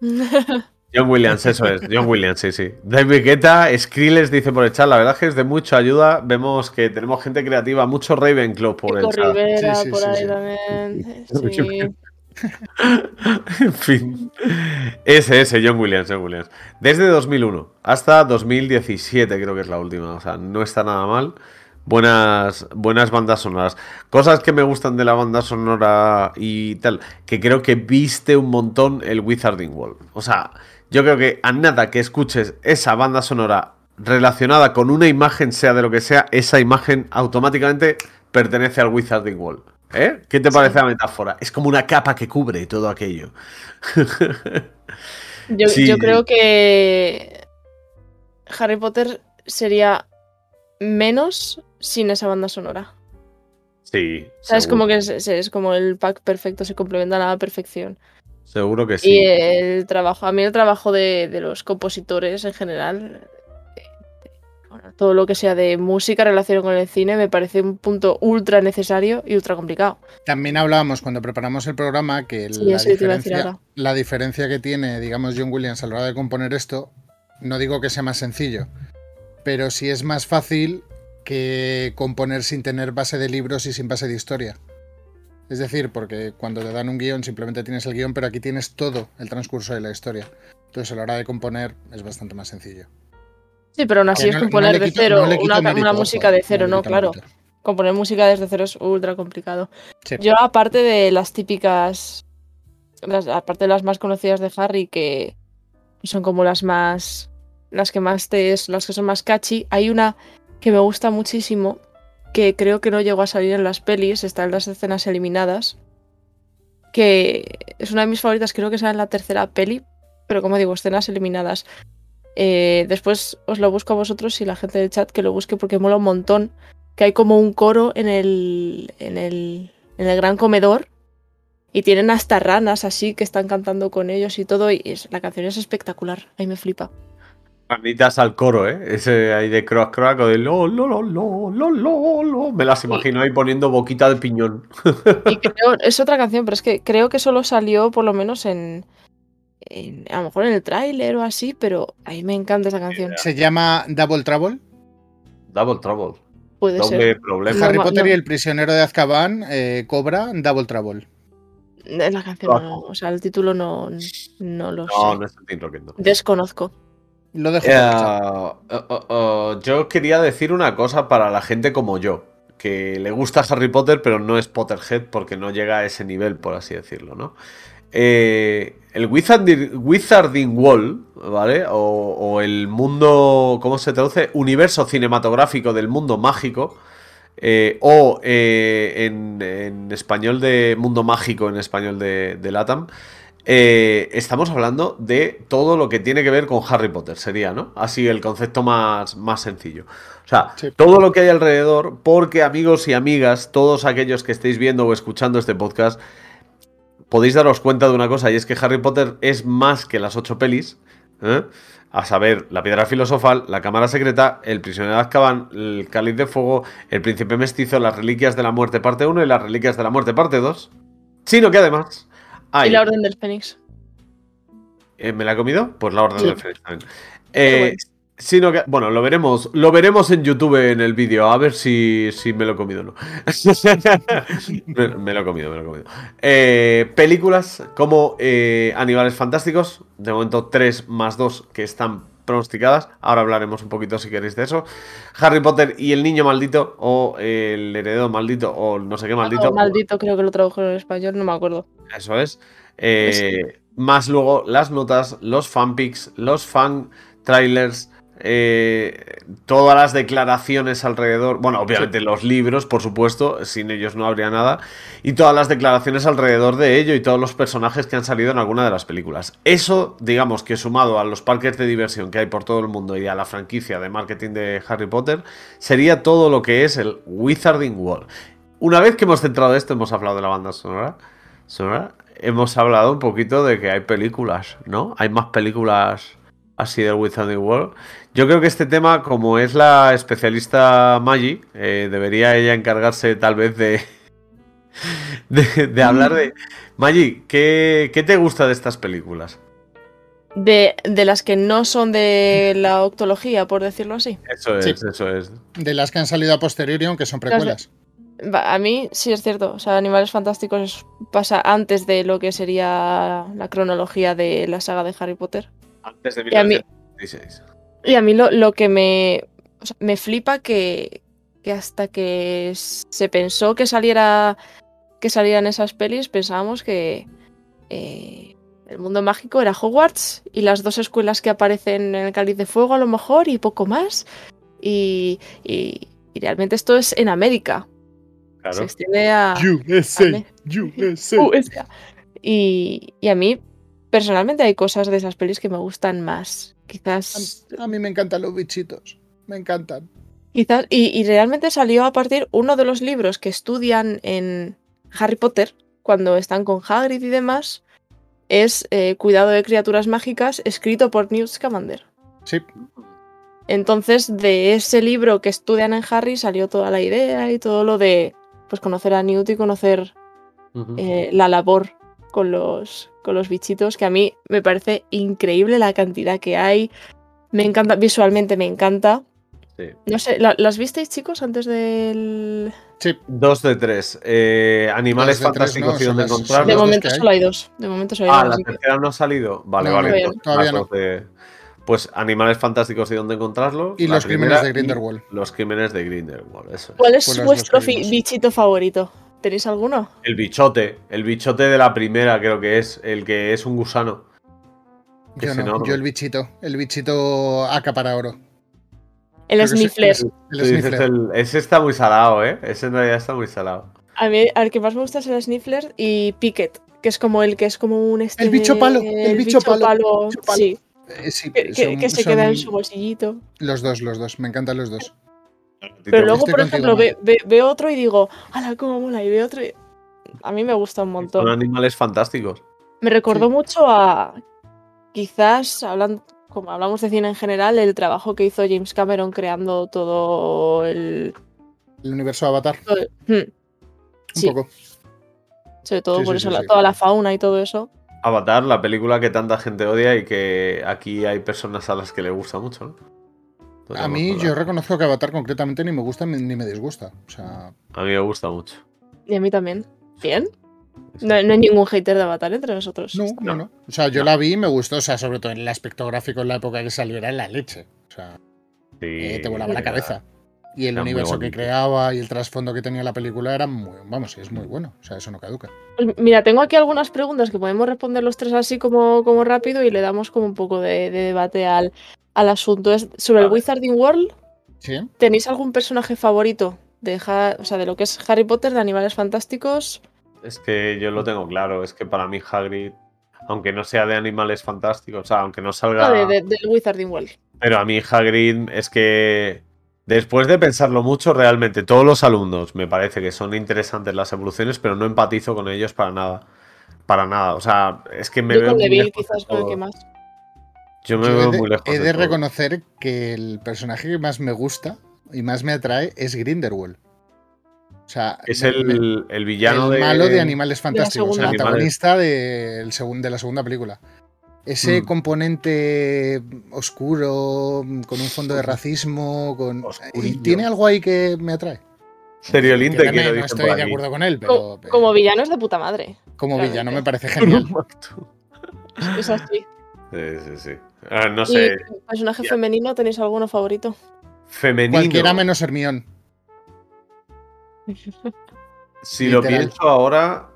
John Williams, eso es, John Williams, sí, sí. David Guetta, Skrillex dice por el chat, la verdad es que es de mucha ayuda. Vemos que tenemos gente creativa, mucho Ravenclaw por el chat. Rivera, sí, sí, por ahí también. Sí. en fin. Ese, ese, John Williams, John Williams. Desde 2001 hasta 2017 creo que es la última. O sea, no está nada mal. Buenas, buenas bandas sonoras. Cosas que me gustan de la banda sonora y tal. Que creo que viste un montón el Wizarding World. O sea, yo creo que a nada que escuches esa banda sonora relacionada con una imagen, sea de lo que sea, esa imagen automáticamente pertenece al Wizarding World. ¿Eh? ¿Qué te parece la metáfora? Es como una capa que cubre todo aquello. yo, creo que Harry Potter sería menos sin esa banda sonora. Sí. es como que es, como el pack perfecto, se complementa a la perfección. Seguro que sí. Y el trabajo, a mí el trabajo de, de los compositores en general todo lo que sea de música relacionado con el cine me parece un punto ultra necesario y ultra complicado. También hablábamos cuando preparamos el programa que la, diferencia, la, diferencia, que tiene, digamos, John Williams a la hora de componer esto, no digo que sea más sencillo, pero sí es más fácil que componer sin tener base de libros y sin base de historia. Es decir, porque cuando te dan un guion simplemente tienes el guion, pero aquí tienes todo el transcurso de la historia. Entonces a la hora de componer es bastante más sencillo. Sí, pero aún así es componer de cero una, música de cero, ¿no? Claro. Componer música desde cero es ultra complicado. Yo, aparte de las típicas. aparte de las más conocidas de Harry, que son como las más. Las que más te. Las que son más catchy. Hay una que me gusta muchísimo. Que creo que no llegó a salir en las pelis. Está en las escenas eliminadas. Que es una de mis favoritas. Creo que sale en la tercera peli. Pero como digo, escenas eliminadas. Eh, después os lo busco a vosotros y la gente del chat que lo busque porque mola un montón que hay como un coro en el, en el, en el gran comedor y tienen hasta ranas así que están cantando con ellos y todo. Y la canción es espectacular. Ahí me flipa. Ranitas al coro, ¿eh? Ese ahí de croak croak o de lo, lo, lo, lo, lo, lo, lo. Me las imagino ahí poniendo boquita de piñón. Y creo, es otra canción, pero es que creo que solo salió por lo menos en, a lo mejor en el tráiler o así, pero a mí me encanta esa canción. ¿Se llama Double Trouble? Double Trouble. Puede ser. Harry Potter y el prisionero de Azkaban eh, cobra Double Trouble. La canción no, o sea, el título no, no lo sé. No, no es el título que no. Desconozco. Lo dejo. Uh, uh, uh, yo quería decir una cosa para la gente como yo, que le gusta Harry Potter, pero no es Potterhead porque no llega a ese nivel, por así decirlo, ¿no? Eh, el Wizarding, Wall, ¿vale? O, el mundo, ¿cómo se traduce? Universo cinematográfico del mundo mágico. Eh, o eh, en, español de mundo mágico, en español de, Latam. Estamos hablando de todo lo que tiene que ver con Harry Potter, sería, ¿no? Así el concepto más, más sencillo. O sea, todo lo que hay alrededor, porque amigos y amigas, todos aquellos que estéis viendo o escuchando este podcast, podéis daros cuenta de una cosa, y es que Harry Potter es más que las ocho pelis, ¿eh? a saber, la piedra filosofal, la cámara secreta, el prisionero de Azkaban, el cáliz de fuego, el príncipe mestizo, las reliquias de la muerte parte 1 y las reliquias de la muerte parte 2, sino que además hay... Y la orden del Fénix. Eh, ¿Me la he comido? Pues la orden del Fénix también. Eh, Sino que, bueno, lo veremos, lo veremos en YouTube en el vídeo, a ver si, me lo he comido o no. me, lo he comido, me lo he comido. Eh, películas como eh, Animales Fantásticos, de momento 3 más 2 que están pronosticadas. Ahora hablaremos un poquito si queréis de eso. Harry Potter y el niño maldito, o el heredero maldito, o no sé qué maldito. maldito, creo que lo tradujeron en español, no me acuerdo. Eso es. Eh, más luego las notas, los fanpics, los fan trailers eh, todas las declaraciones alrededor, bueno, obviamente los libros, por supuesto, sin ellos no habría nada, y todas las declaraciones alrededor de ello y todos los personajes que han salido en alguna de las películas. Eso, digamos que sumado a los parques de diversión que hay por todo el mundo y a la franquicia de marketing de Harry Potter, sería todo lo que es el Wizarding World. Una vez que hemos centrado esto, hemos hablado de la banda sonora, sonora hemos hablado un poquito de que hay películas, ¿no? Hay más películas así del Wizarding World. Yo creo que este tema, como es la especialista Maggie, eh, debería ella encargarse tal vez de, de, hablar de... Maggie, ¿qué, te gusta de estas películas? De, las que no son de la octología, por decirlo así. Eso es, eso es. De las que han salido a posteriori, aunque son precuelas. A mí sí es cierto. O sea, Animales Fantásticos pasa antes de lo que sería la cronología de la saga de Harry Potter. Antes de 1916. Y a mí lo, que me, me flipa que, que hasta que se pensó que saliera que salieran esas pelis, pensábamos que eh, el mundo mágico era Hogwarts y las dos escuelas que aparecen en el Cáliz de Fuego a lo mejor y poco más. Y, y, realmente esto es en América. Claro. Se extiende a... USA, USA. Y, y a mí personalmente hay cosas de esas pelis que me gustan más. Quizás. A, mí me encantan los bichitos. Me encantan. Quizás. Y, realmente salió a partir uno de los libros que estudian en Harry Potter, cuando están con Hagrid y demás, es eh, Cuidado de criaturas mágicas, escrito por Newt Scamander. Sí. Entonces, de ese libro que estudian en Harry salió toda la idea y todo lo de pues conocer a Newt y conocer eh, la labor con los, con los bichitos, que a mí me parparece increíble la cantidad que hay. Me encanta, visualmente me encanta. No sé, ¿las visteis, chicos, antes del. Sí. Dos de tres. Eh, animales tres, fantásticos no, y son encontrarlos. De momento hay. solo hay dos. De momento solo hay Ah, dos. la que- tercera no ha salido. Vale, No, vale. pues, todavía las no. de- Pues animales fantásticos y dónde encontrarlos. Y la los crímenes de Grindelwald. Los crímenes de Grindelwald, eso es. ¿Cuál es Pues vuestro bichito favorito? ¿Tenéis alguno? El bichote. El bichote de la primera, creo que es. El que es un gusano. que Yo es no, yo el bichito. El bichito acapara oro. El Sniffler. es- El dices Sniffler. el- ese está muy salado, ¿eh? Ese en realidad está muy salado. A mí, al que más me gusta es el Sniffler y Picket, que es como el que es como un este El bicho palo, el bicho palo, bicho palo. Sí, Eh, sí, que, que- son- que se son queda en su bolsillito. Los dos, los dos. Me encantan los dos. Pero luego, por ejemplo, ve- ve- veo otro y digo, ¡hala, cómo mola! Y veo otro y... A mí me gusta un Son montón. animales fantásticos. Me recordó Sí. mucho a, quizás, hablando, como hablamos de cine en general, el trabajo que hizo James Cameron creando todo el... El universo Avatar. el- hmm, Un Sí. poco. sobre todo Sí, por sí, eso, sí, la- sí. toda la fauna y todo eso. Avatar, la película que tanta gente odia y que aquí hay personas a las que le gusta mucho, ¿no? A mí hablar. yo reconozco que Avatar concretamente ni me gusta ni me disgusta. O sea, A mí me gusta mucho. Y a mí también. Bien. No, no hay ningún hater de Avatar entre nosotros. no, no, no. O sea, yo la vi y me gustó. O sea, sobre todo en el aspecto gráfico en la época que salió era la leche. O sea, Sí, eh, te volaba la cabeza. Y el universo que creaba y el trasfondo que tenía la película era muy, vamos, es muy bueno. O sea, eso no caduca. Pues mira, tengo aquí algunas preguntas que podemos responder los tres así como, como rápido y le damos como un poco de, de debate al, al asunto. Es sobre el. Wizarding World. ¿Sí? ¿Tenéis algún personaje favorito de, Ha- o sea, de lo que es Harry Potter, de Animales Fantásticos? Es que yo lo tengo claro, es que para mí Hagrid, aunque no sea de animales fantásticos, o sea, aunque no salga... No, de- de- del Wizarding World. Pero a mí Hagrid es que después de pensarlo mucho, realmente todos los alumnos me parece que son interesantes las evoluciones, pero no empatizo con ellos para nada. Para nada, o sea, es que me Yo veo con Neville quizás con el todo. que más. Yo me Yo veo he de, muy lejos he de reconocer que el personaje que más me gusta y más me atrae es Grindelwald. O sea, Es el, el villano el de... malo de Animales Fantásticos, el antagonista de, el segun- de la segunda película. Ese Mm. componente oscuro, con un fondo de racismo, con... Y tiene algo ahí que me atrae. Seriolín te Entiéndeme, quiero, no estoy de aquí. acuerdo con él, pero Como, villano es de puta madre. como realmente. villano me parece genial. Es así. Sí, sí, sí. Ah, no ¿Y sé, personaje femenino tenéis alguno favorito? femenino. Cualquiera menos Hermión. Si lo pienso ahora,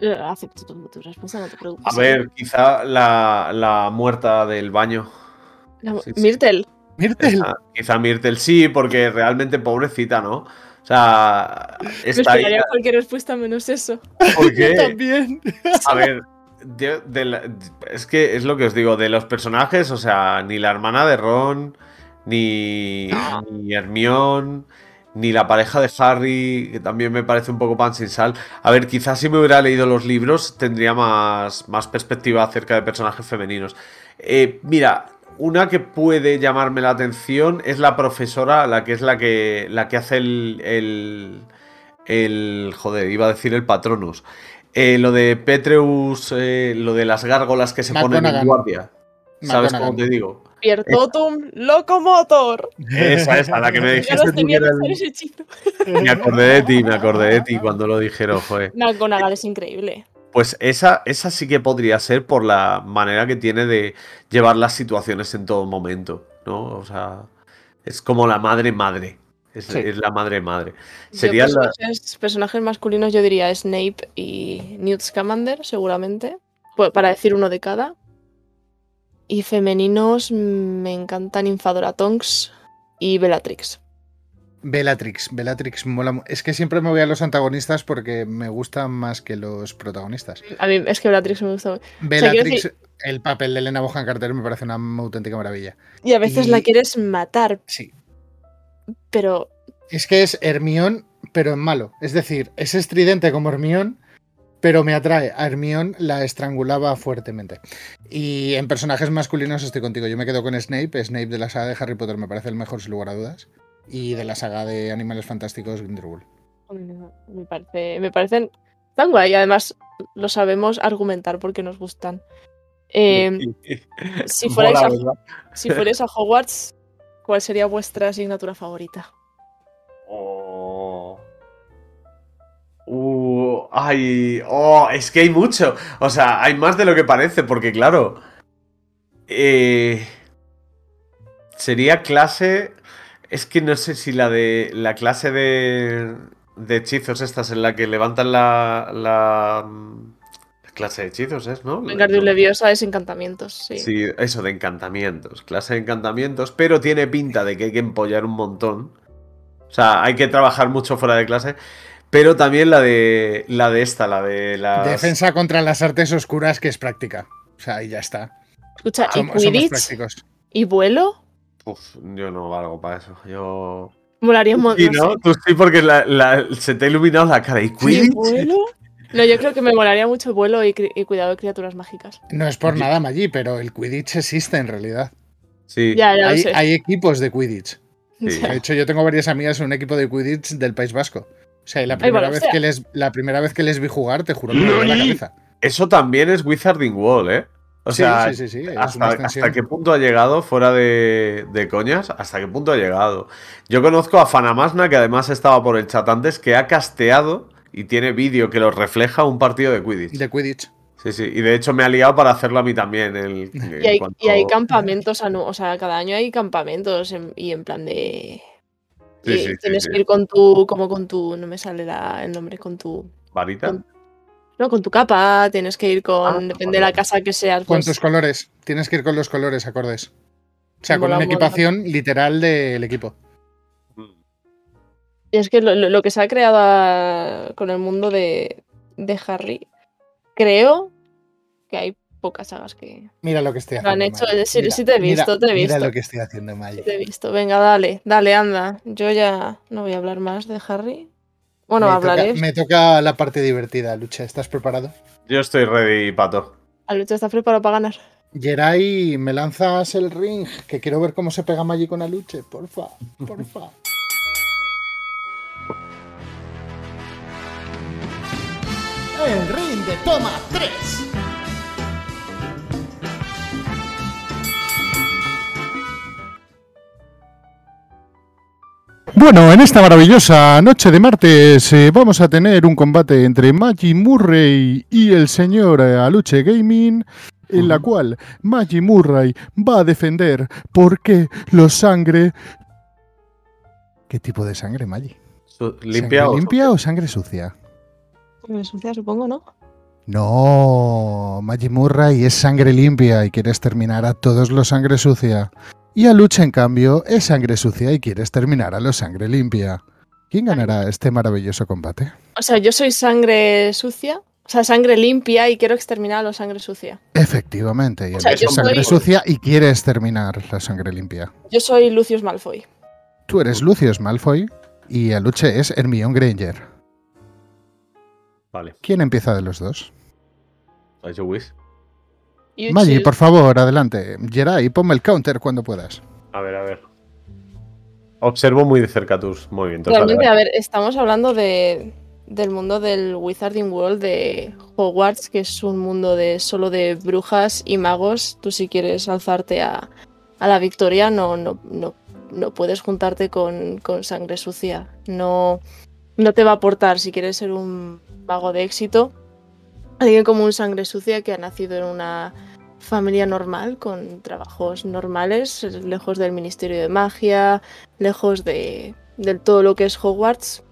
Eh, Acepto tu, tu respuesta, no te preocupes. a ver, quizá la, la muerta del baño. La- sí, sí. Myrtle. Myrtle. Quizá, Myrtle sí, porque realmente pobrecita, ¿no? O sea, Me ahí. esperaría cualquier respuesta menos eso. Porque, También. a ver, de- de la- es que es lo que os digo, de los personajes, o sea, ni la hermana de Ron, ni, ni Hermione, ni la pareja de Harry, que también me parece un poco pan sin sal. A ver, quizás si me hubiera leído los libros tendría más, más perspectiva acerca de personajes femeninos. Eh, mira, una que puede llamarme la atención es la profesora, la que es la que, la que hace el, el, el- Joder, iba a decir el Patronus. Eh, lo de Petreus, eh, lo de las gárgolas que se ponen en guardia. ¿Sabes cómo te digo? Piertotum Locomotor. Esa, esa, la que me Ya dijiste tú que era el-. Me acordé de ti, me acordé de ti cuando lo dijeron, joder. McGonagall es increíble. Pues esa, esa sí que podría ser por la manera que tiene de llevar las situaciones en todo momento, ¿no? O sea, es como la madre madre. Es, Sí. es la madre madre. Yo, Sería la... personajes, masculinos yo diría Snape y Newt Scamander, seguramente. Pues para decir uno de cada. Y femeninos mm, me encantan Infadora Tonks y Bellatrix. Bellatrix, Bellatrix mola. Es que siempre me voy a los antagonistas porque me gustan más que los protagonistas. A mí es que Bellatrix me gusta. Bellatrix, el papel de Elena Bohan Carter me parece una auténtica maravilla. Y a veces Y- la quieres matar, Sí. Pero Es que es Hermión, pero en malo. Es decir, es estridente como Hermión, pero me atrae. A Hermión la estrangulaba fuertemente. Y en personajes masculinos estoy contigo. Yo me quedo con Snape. Snape de la saga de Harry Potter me parece el mejor, sin lugar a dudas. Y de la saga de Animales Fantásticos, Grindelwald. me, parece, me parecen tan guay. Además, lo sabemos argumentar porque nos gustan. Eh, si, fuerais Mola, a, ¿verdad? si fuerais a Hogwarts, ¿cuál sería vuestra asignatura favorita? Oh. Uh, ay, oh, es que hay mucho. O sea, hay más de lo que parece, porque claro. Eh, sería clase. Es que no sé si la de. La clase de. De hechizos, estas en la que levantan la. La, clase de hechizos es, ¿no? Wingardium Leviosa es encantamientos, sí. Sí, eso de encantamientos. Clase de encantamientos, pero tiene pinta de que hay que empollar un montón. O sea, hay que trabajar mucho fuera de clase. Pero también la de la de esta, la de la Defensa contra las artes oscuras, que es práctica. O sea, ahí ya está. Escucha, ¿y Quidditch? ¿Y vuelo? Uf, yo no valgo para eso. Yo. Molaría un montón. Sí, ¿no? Tú sí, porque se te ha iluminado la cara. ¿Y Quidditch? vuelo? No, yo creo que me molaría mucho vuelo y, cuidado de criaturas mágicas. No es por nada, Maggi, pero el Quidditch existe en realidad. Sí. Ya, ya hay, sé. hay equipos de Quidditch. De hecho, yo tengo varias amigas en un equipo de Quidditch del País Vasco. O sea, y la primera, vez, que les, la primera vez que les vi jugar, te juro que me la cabeza. Eso también es Wizarding Wall, ¿eh? O sea, sí, sí, sí, hasta, qué punto ha llegado, fuera de, coñas, hasta qué punto ha llegado. Yo conozco a Fanamasna, que además estaba por el chat antes, que ha casteado y tiene vídeo que lo refleja un partido de Quidditch. De Quidditch. Sí, sí, y de hecho me ha liado para hacerlo a mí también. El, y, hay, y, hay, campamentos, o sea, cada año hay campamentos y en plan de tienes que ir con tu, como con tu, no me sale el nombre, con tu... ¿Varita? no, con tu capa, tienes que ir con, ah, depende de la casa que seas. Con pues tus colores, tienes que ir con los colores acordes. O sea, con una equipación literal del equipo. Y es que lo, que se ha creado con el mundo de, de Harry, creo que hay pocas sagas que. Mira lo que estoy haciendo. han hecho. Sí, te he visto, te he visto. Mira lo que estoy haciendo, Maya. Te he visto. Venga, dale, dale, anda. Yo ya no voy a hablar más de Harry. Bueno, me hablaré. me toca la parte divertida, Lucha. ¿Estás preparado? Yo estoy ready, pato. A Lucha está preparado para ganar. Geray, me lanzas el ring, que quiero ver cómo se pega Maggi con Aluche, porfa, porfa. El ring de toma 3. Bueno, en esta maravillosa noche de martes eh, vamos a tener un combate entre Maggie Murray y el señor eh, Aluche Gaming, en la cual Maggie Murray va a defender por qué los sangre... ¿Qué tipo de sangre, Maggie? ¿Limpia, ¿Sangre limpia o sangre sucia? Sangre sucia, supongo, ¿no? No, Maggie Murray es sangre limpia y quieres terminar a todos los sangre sucia. Y a Lucha, en cambio, es sangre sucia y quieres terminar a los sangre limpia. ¿Quién ganará este maravilloso combate? O sea, yo soy sangre sucia, o sea, sangre limpia y quiero exterminar a los sangre sucia. Efectivamente, y o sangre sucia y quieres terminar la sangre limpia. Yo soy Lucius Malfoy. Tú eres Lucius Malfoy y Aluche es Hermione Granger. Vale. ¿Quién empieza de los dos? Yo wish. Maggie, por favor, adelante. Geray, ponme el counter cuando puedas. A ver, a ver. Observo muy de cerca tus movimientos. Realmente, a ver, estamos hablando de, del mundo del Wizarding World de Hogwarts, que es un mundo de solo de brujas y magos. Tú si quieres alzarte a, a la victoria, no, no, no, no puedes juntarte con, con, sangre sucia. No, no te va a aportar si quieres ser un mago de éxito. Alguien como un sangre sucia que ha nacido en una familia normal, con trabajos normales, lejos del Ministerio de Magia, lejos de, todo lo que es Hogwarts,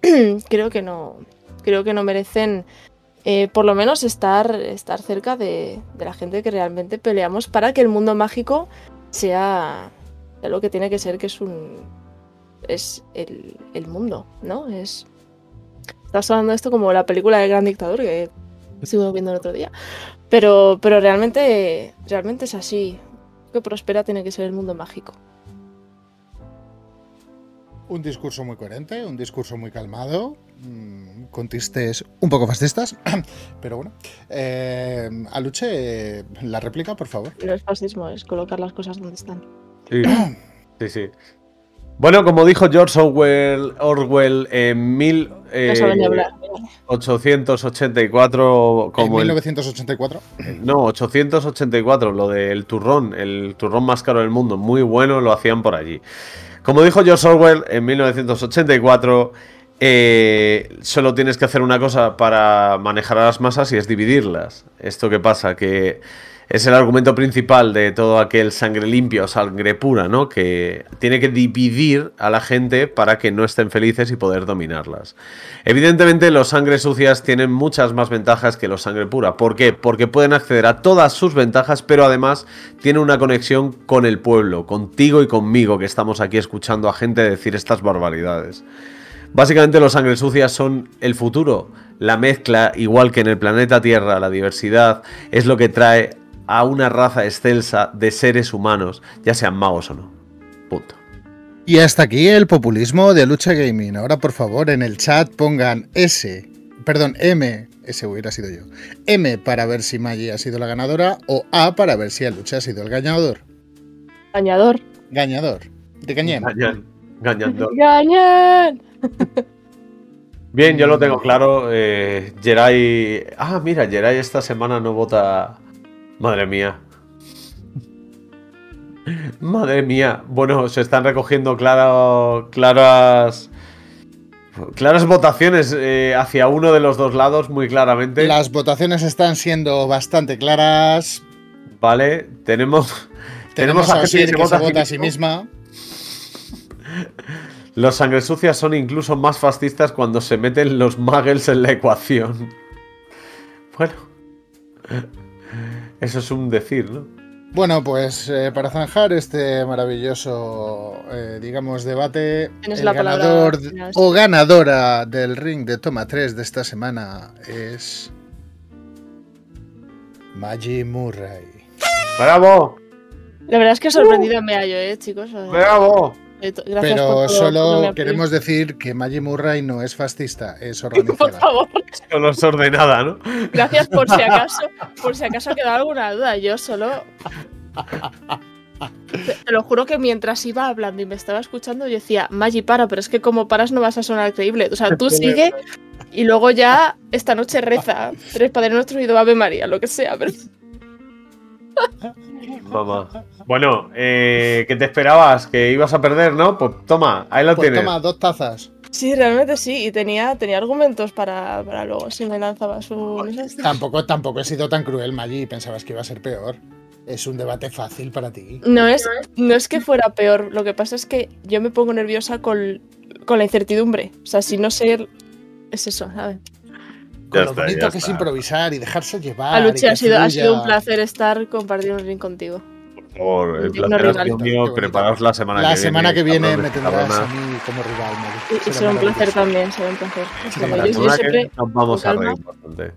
creo que no, creo que no merecen eh, por lo menos estar, estar cerca de, la gente que realmente peleamos para que el mundo mágico sea, lo que tiene que ser, que es un es el, el mundo, ¿no? Es estás hablando de esto como la película del gran dictador que Estuve viendo el otro día. Pero, pero realmente, realmente es así. que prospera tiene que ser el mundo mágico. Un discurso muy coherente, un discurso muy calmado, mm, con tistes un poco fascistas, pero bueno. Eh, Aluche, la réplica, por favor. No es fascismo, es colocar las cosas donde están. Sí, sí, sí. Bueno, como dijo George Orwell, Orwell en mil... no saben hablar. ¿eh? 884 como ¿En 1984? no, 884, lo del turrón, el turrón más caro del mundo, muy bueno, lo hacían por allí. Como dijo George Orwell en 1984, eh, solo tienes que hacer una cosa para manejar a las masas y es dividirlas. ¿Esto qué pasa? Que es el argumento principal de todo aquel sangre limpia o sangre pura, ¿no? Que tiene que dividir a la gente para que no estén felices y poder dominarlas. Evidentemente, los sangres sucias tienen muchas más ventajas que los sangre pura. ¿Por qué? Porque pueden acceder a todas sus ventajas, pero además tienen una conexión con el pueblo, contigo y conmigo, que estamos aquí escuchando a gente decir estas barbaridades. Básicamente los sangres sucias son el futuro. La mezcla, igual que en el planeta Tierra, la diversidad, es lo que trae a una raza excelsa de seres humanos, ya sean magos o no. Punto. Y hasta aquí el populismo de Lucha Gaming. Ahora, por favor, en el chat pongan S, perdón, M, ese hubiera sido yo. M para ver si Maggie ha sido la ganadora o A para ver si el Lucha ha sido el ganador. Gañador. Gañador. De. Gañan. Gañador. ¡Gañan! Bien, yo lo tengo claro. Eh, Jerai. Ah, mira, Jerai esta semana no vota. Madre mía. Madre mía. Bueno, se están recogiendo claro, claras. Claras votaciones eh, hacia uno de los dos lados, muy claramente. Las votaciones están siendo bastante claras. Vale, tenemos. Tenemos, a Osiris que se vota a sí misma. Los sangre sucias son incluso más fascistas cuando se meten los muggles en la ecuación. Bueno. Eso es un decir, ¿no? Bueno, pues eh, para zanjar este maravilloso, eh, digamos, debate, el la ganador o ganadora del ring de Toma 3 de esta semana es Maggie Murray. ¡Bravo! La verdad es que he sorprendido me hallo, eh, chicos. ¡Bravo! Eh, Gracias Pero por todo, por solo queremos decir que Maggie Murray no es fascista, es Por organizada. favor, Solo es ordenada, ¿no? gracias por si acaso, por si acaso ha quedado alguna duda. Yo solo. Te, te lo juro que mientras iba hablando y me estaba escuchando, yo decía, Maggi, para, pero es que como paras no vas a sonar creíble. O sea, tú sigue y luego ya esta noche reza. Tres Padre Nuestro y dos Ave María, lo que sea. Pero... Mamá. Bueno, eh, ¿qué te esperabas? ¿Que ibas a perder, no? Pues toma, ahí lo Pues tienes. toma, dos tazas. Sí, realmente sí. Y tenía, tenía argumentos para, para luego si me lanzabas un. Tampoco, tampoco he sido tan cruel, Maggie, pensabas que iba a ser peor. Es un debate fácil para ti. No es, no es que fuera peor, lo que pasa es que yo me pongo nerviosa con, con la incertidumbre. O sea, si no sé. Es eso, ¿sabes? Con Ya lo está, bonito que es está. improvisar y dejarse llevar. A y Luchi, que ha sido, ha sido un placer estar compartiendo un ring contigo. Por favor, el placer ha sido mío. Preparaos la semana La que semana que viene me tendrás a mí como rival. Y, y será un placer también, será un placer. Será Yo- La yo, semana que siempre. nos vamos a reír bastante.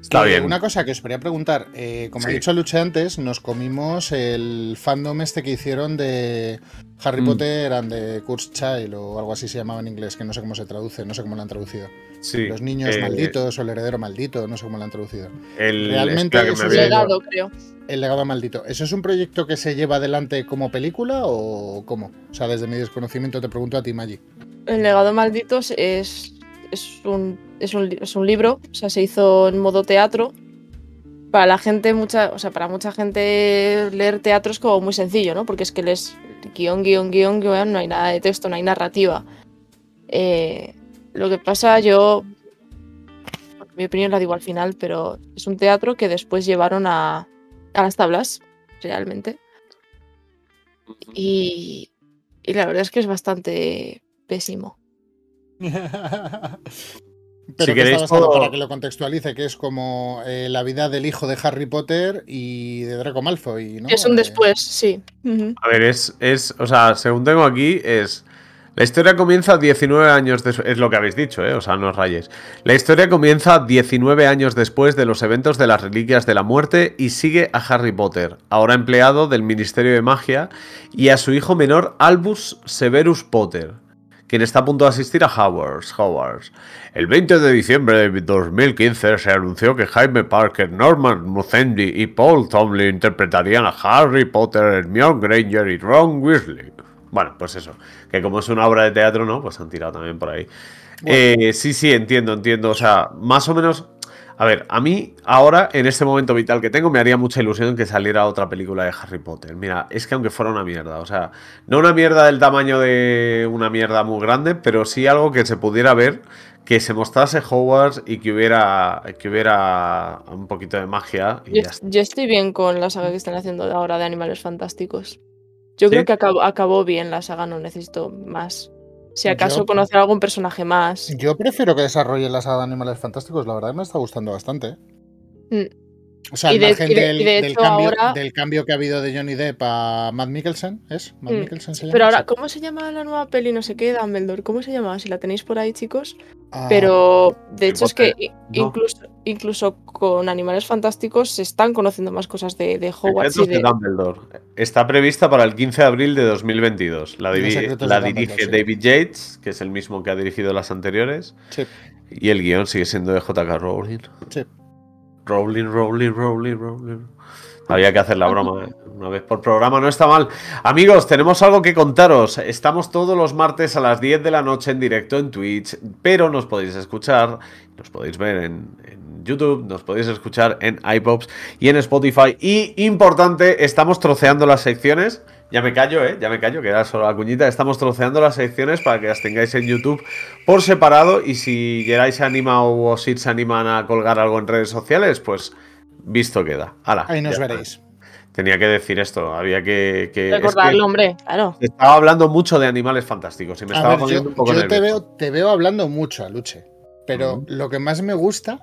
Está Que bien. Una cosa que os quería preguntar, eh, como Sí. ha dicho Luche antes, nos comimos el fandom este que hicieron de Harry Mm. Potter and the Cursed Child o algo así se llamaba en inglés, que no sé cómo se traduce, no sé cómo lo han traducido. Sí, Los niños eh, malditos o el heredero maldito, no sé cómo lo han traducido. El, Realmente que es ido. Legado, creo. El legado maldito. ¿Eso es un proyecto que se lleva adelante como película o cómo? O sea, desde mi desconocimiento te pregunto a ti, Maggi. El legado malditos es, es, un, es, un, es un libro, o sea, se hizo en modo teatro. Para la gente, mucha, o sea, para mucha gente leer teatro es como muy sencillo, ¿no? Porque es que lees guion, guion, guion, guion, no hay nada de texto, no hay narrativa. Eh, lo que pasa, yo, mi opinión la digo al final, pero es un teatro que después llevaron a, a las tablas, realmente. Y, y la verdad es que es bastante pésimo. Pero Si que queréis está basado, puedo- para que lo contextualice, que es como eh, la vida del hijo de Harry Potter y de Draco Malfoy, ¿no? Es un Eh, después, sí. A ver, es, es, o sea, según tengo aquí, es. La historia comienza 19 años después. Es lo que habéis dicho, ¿eh? O sea, no os rayes. La historia comienza 19 años después de los eventos de las Reliquias de la Muerte y sigue a Harry Potter, ahora empleado del Ministerio de Magia, y a su hijo menor, Albus Severus Potter, quien está a punto de asistir a Hogwarts. Hogwarts. El 20 de diciembre de 2015 se anunció que Jaime Parker, Norman Musendi y Paul Tomlin interpretarían a Harry Potter, Hermione Granger y Ron Weasley. Bueno, pues eso. Que como es una obra de teatro, ¿no? Pues han tirado también por ahí. Eh, sí, sí, entiendo, entiendo. O sea, más o menos. A ver, a mí ahora, en este momento vital que tengo, me haría mucha ilusión que saliera otra película de Harry Potter. Mira, es que aunque fuera una mierda, o sea, no una mierda del tamaño de una mierda muy grande, pero sí algo que se pudiera ver, que se mostrase Hogwarts y que hubiera, que hubiera un poquito de magia. Y Yo, ya está. yo estoy bien con la saga que están haciendo ahora de Animales Fantásticos. Yo creo que acabó, acabó bien la saga, no necesito más. Si acaso Yo- conocer algún personaje más. Yo prefiero que desarrollen la saga de Animales Fantásticos, la verdad me está gustando bastante. Mm. O sea, Y al de- margen y de- del, y de del hecho cambio, ahora- del cambio que ha habido de Johnny Depp a Matt Mikkelsen, ¿es? Matt Mm, Mikkelsen se llama. Pero ahora. ¿cómo se llama la nueva peli? No sé qué, Dumbledore. ¿Cómo se llama? Si la tenéis por ahí, chicos. Ah, Pero de hecho es que no. incluso, incluso con Animales Fantásticos se están conociendo más cosas de, de Hogwarts y de de... Dumbledore. Está prevista para el 15 de abril de 2022. La, divi- la dirige sí. David Yates, que es el mismo que ha dirigido las anteriores. Sí, Y el guion sigue siendo de J.K. Rowling. sí. Rowling, Rowling, Rowling, Rowling. Había que hacer la broma, ¿eh? una vez por programa, no está mal. Amigos, tenemos algo que contaros. Estamos todos los martes a las 10 de la noche en directo en Twitch, pero nos podéis escuchar, nos podéis ver en, en YouTube, nos podéis escuchar en iPops y en Spotify. Y importante, estamos troceando las secciones. Ya me callo, ¿eh? Ya me callo, que era solo la cuñita. Estamos troceando las secciones para que las tengáis en YouTube por separado. Y si Geray se anima o Sid se animan a colgar algo en redes sociales, pues visto queda. Hala, Ahí nos ya veréis. Tenía que decir esto, había que... que es Recordarlo, que hombre, claro. estaba hablando mucho de animales fantásticos y me A estaba ver, poniendo yo, un poco yo te, nervioso. veo, te veo hablando mucho, Aluche. Pero lo que más me gusta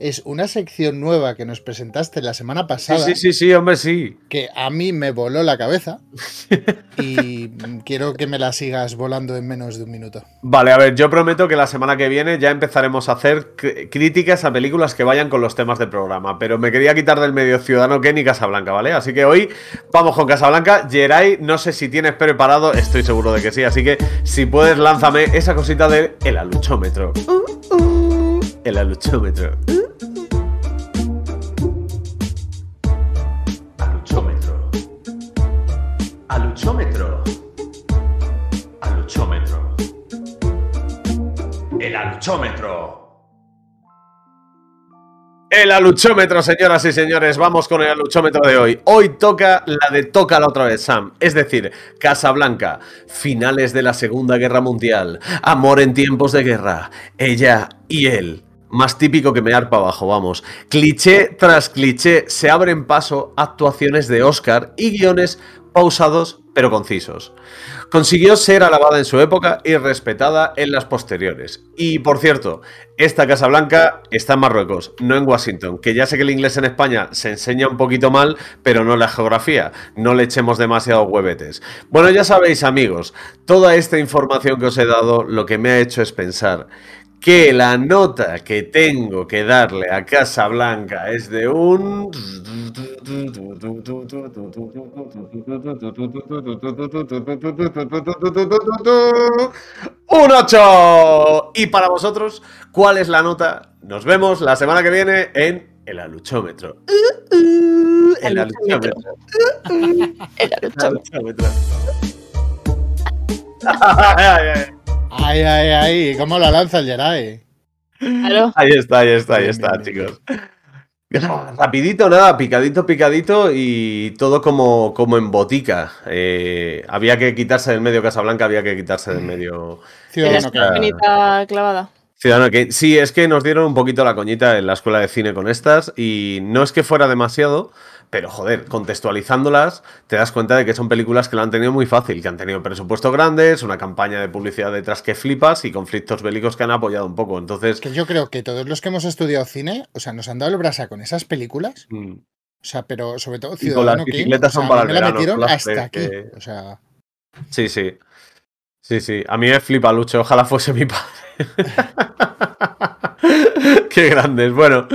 es una sección nueva que nos presentaste la semana Sí, pasada. sí, sí, sí, hombre, sí. que a mí me voló la cabeza y quiero que me la sigas volando en menos de un minuto. Vale, a ver, yo prometo que la semana que viene ya empezaremos a hacer cr- críticas a películas que vayan con los temas del programa, pero me quería quitar del medio Ciudadano Ken y Casablanca, ¿vale? Así que hoy vamos con Casablanca. Geray, no sé si tienes preparado, estoy seguro de que sí, así que si puedes lánzame esa cosita de el aluchómetro. Uh, uh, el aluchómetro. Aluchómetro. Aluchómetro. Aluchómetro. El aluchómetro. El aluchómetro, señoras y señores, vamos con el aluchómetro de hoy. Hoy toca la de Tócala otra vez, Sam. Es decir, Casablanca, finales de la Segunda Guerra Mundial, amor en tiempos de guerra, ella y él. Más típico que mear para abajo, vamos. Cliché tras cliché se abren paso actuaciones de Oscar y guiones pausados pero concisos. Consiguió ser alabada en su época y respetada en las posteriores. Y por cierto, esta Casa Blanca está en Marruecos, no en Washington, que ya sé que el inglés en España se enseña un poquito mal, pero no la geografía. No le echemos demasiado huevetes. Bueno, ya sabéis, amigos, toda esta información que os he dado lo que me ha hecho es pensar que la nota que tengo que darle a Casa Blanca es de un un 8 y para vosotros ¿cuál es la nota? Nos vemos la semana que viene en el aluchómetro. El aluchómetro. El aluchómetro. Ay, ay. Ay, ay, ay, ¿cómo la lanza el Jedi? Ahí está, ahí está, ahí Bien, está, bien, bien. chicos. Rapidito, nada, picadito, picadito y todo como, como en botica. Eh, había que quitarse del medio Casablanca, había que quitarse del medio Ciudadano penita clavada. Ciudadano Kane. Sí, es que nos dieron un poquito la coñita en la escuela de cine con estas y no es que fuera demasiado, pero joder, contextualizándolas te das cuenta de que son películas que lo han tenido muy fácil, que han tenido presupuestos grandes, una campaña de publicidad detrás que flipas y conflictos bélicos que han apoyado un poco. Entonces, Que yo creo que todos los que hemos estudiado cine, o sea, nos han dado el brasa con esas películas. mm, O sea, pero sobre todo Y con las Ciudadano bicicletas o sea, son para me la verano, metieron son hasta aquí. que- O sea, Sí, sí. Sí, sí. A mí me flipa Lucho. Ojalá fuese mi padre. Qué grandes. Bueno,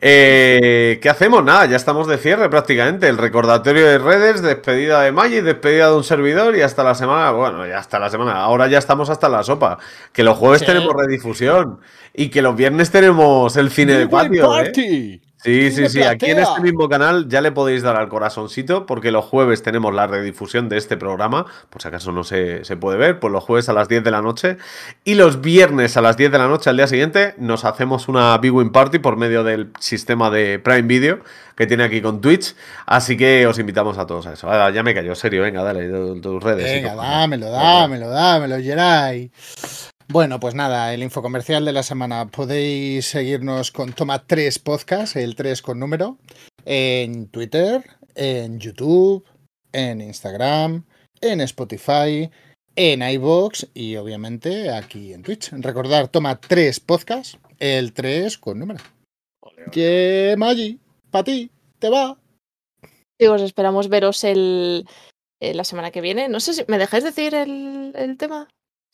eh, ¿qué hacemos? Nada, ya estamos de cierre prácticamente. El recordatorio de redes, despedida de Maggi, despedida de un servidor y hasta la semana. Bueno, ya hasta la semana. Ahora ya estamos hasta la sopa. Que los jueves Sí. tenemos redifusión y que los viernes tenemos el cine de patio. ¿eh? Sí, sí, sí. Aquí en este mismo canal ya le podéis dar al corazoncito porque los jueves tenemos la redifusión de este programa, por si acaso no se, se, puede ver, pues los jueves a las 10 de la noche y los viernes a las 10 de la noche al día siguiente nos hacemos una Big Win Party por medio del sistema de Prime Video que tiene aquí con Twitch, así que os invitamos a todos a eso. ya me cayó, serio, venga, dale, tus redes. Venga, dámelo, dámelo, dámelo, Geray. Bueno, pues nada, el infocomercial de la semana. Podéis seguirnos con Toma 3 Podcast, el 3 con número, en Twitter, en YouTube, en Instagram, en Spotify, en iBox y obviamente aquí en Twitch. Recordar, Toma 3 Podcast, el 3 con número. Que Maggi, para ti, te va. Chicos, esperamos veros el, eh, la semana que viene. No sé si me dejáis decir el, el tema.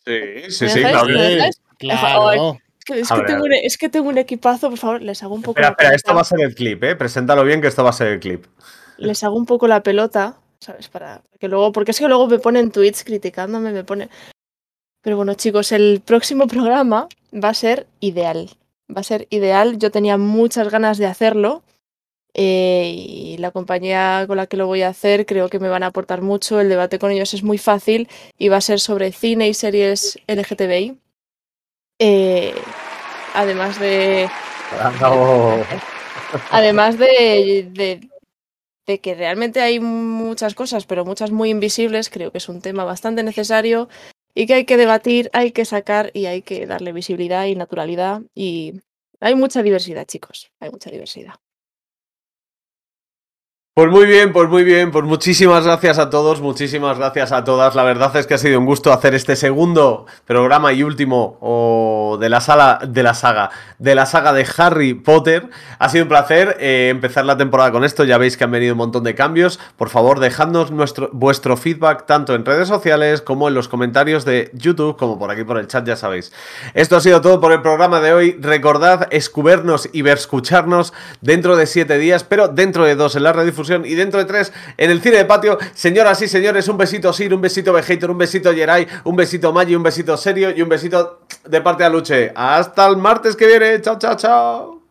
Sí, sí, sí, claro. Es que, tengo un, equipazo, por favor, les hago un poco. Espera, espera, esto va a ser el clip, ¿eh? Preséntalo bien que esto va a ser el clip. Les hago un poco la pelota, ¿sabes? Para que luego, porque es que luego me ponen tweets criticándome, me ponen. Pero bueno, chicos, el próximo programa va a ser ideal. Va a ser ideal. Yo tenía muchas ganas de hacerlo. Eh, y la compañía con la que lo voy a hacer creo que me van a aportar mucho. El debate con ellos es muy fácil y va a ser sobre cine y series LGTBI. Eh, además de. Además de, de, de, que realmente hay muchas cosas, pero muchas muy invisibles, creo que es un tema bastante necesario y que hay que debatir, hay que sacar y hay que darle visibilidad y naturalidad. Y hay mucha diversidad, chicos, hay mucha diversidad. Pues muy bien, pues muy bien, pues muchísimas gracias a todos, muchísimas gracias a todas. La verdad es que ha sido un gusto hacer este segundo programa y último de la sala de la saga, de la saga de Harry Potter. Ha sido un placer eh, empezar la temporada con esto. Ya veis que han venido un montón de cambios. Por favor, dejadnos nuestro, vuestro feedback tanto en redes sociales como en los comentarios de YouTube, como por aquí por el chat, ya sabéis. Esto ha sido todo por el programa de hoy. Recordad escubernos y ver escucharnos dentro de siete días, pero dentro de dos en la redifusión y dentro de tres en el cine de patio. Señoras y señores, un besito Sir, un besito Vegator, un besito Jerai, un besito Maggi, un besito Serio y un besito de parte de Luche. Hasta el martes que viene. Chao, chao, chao.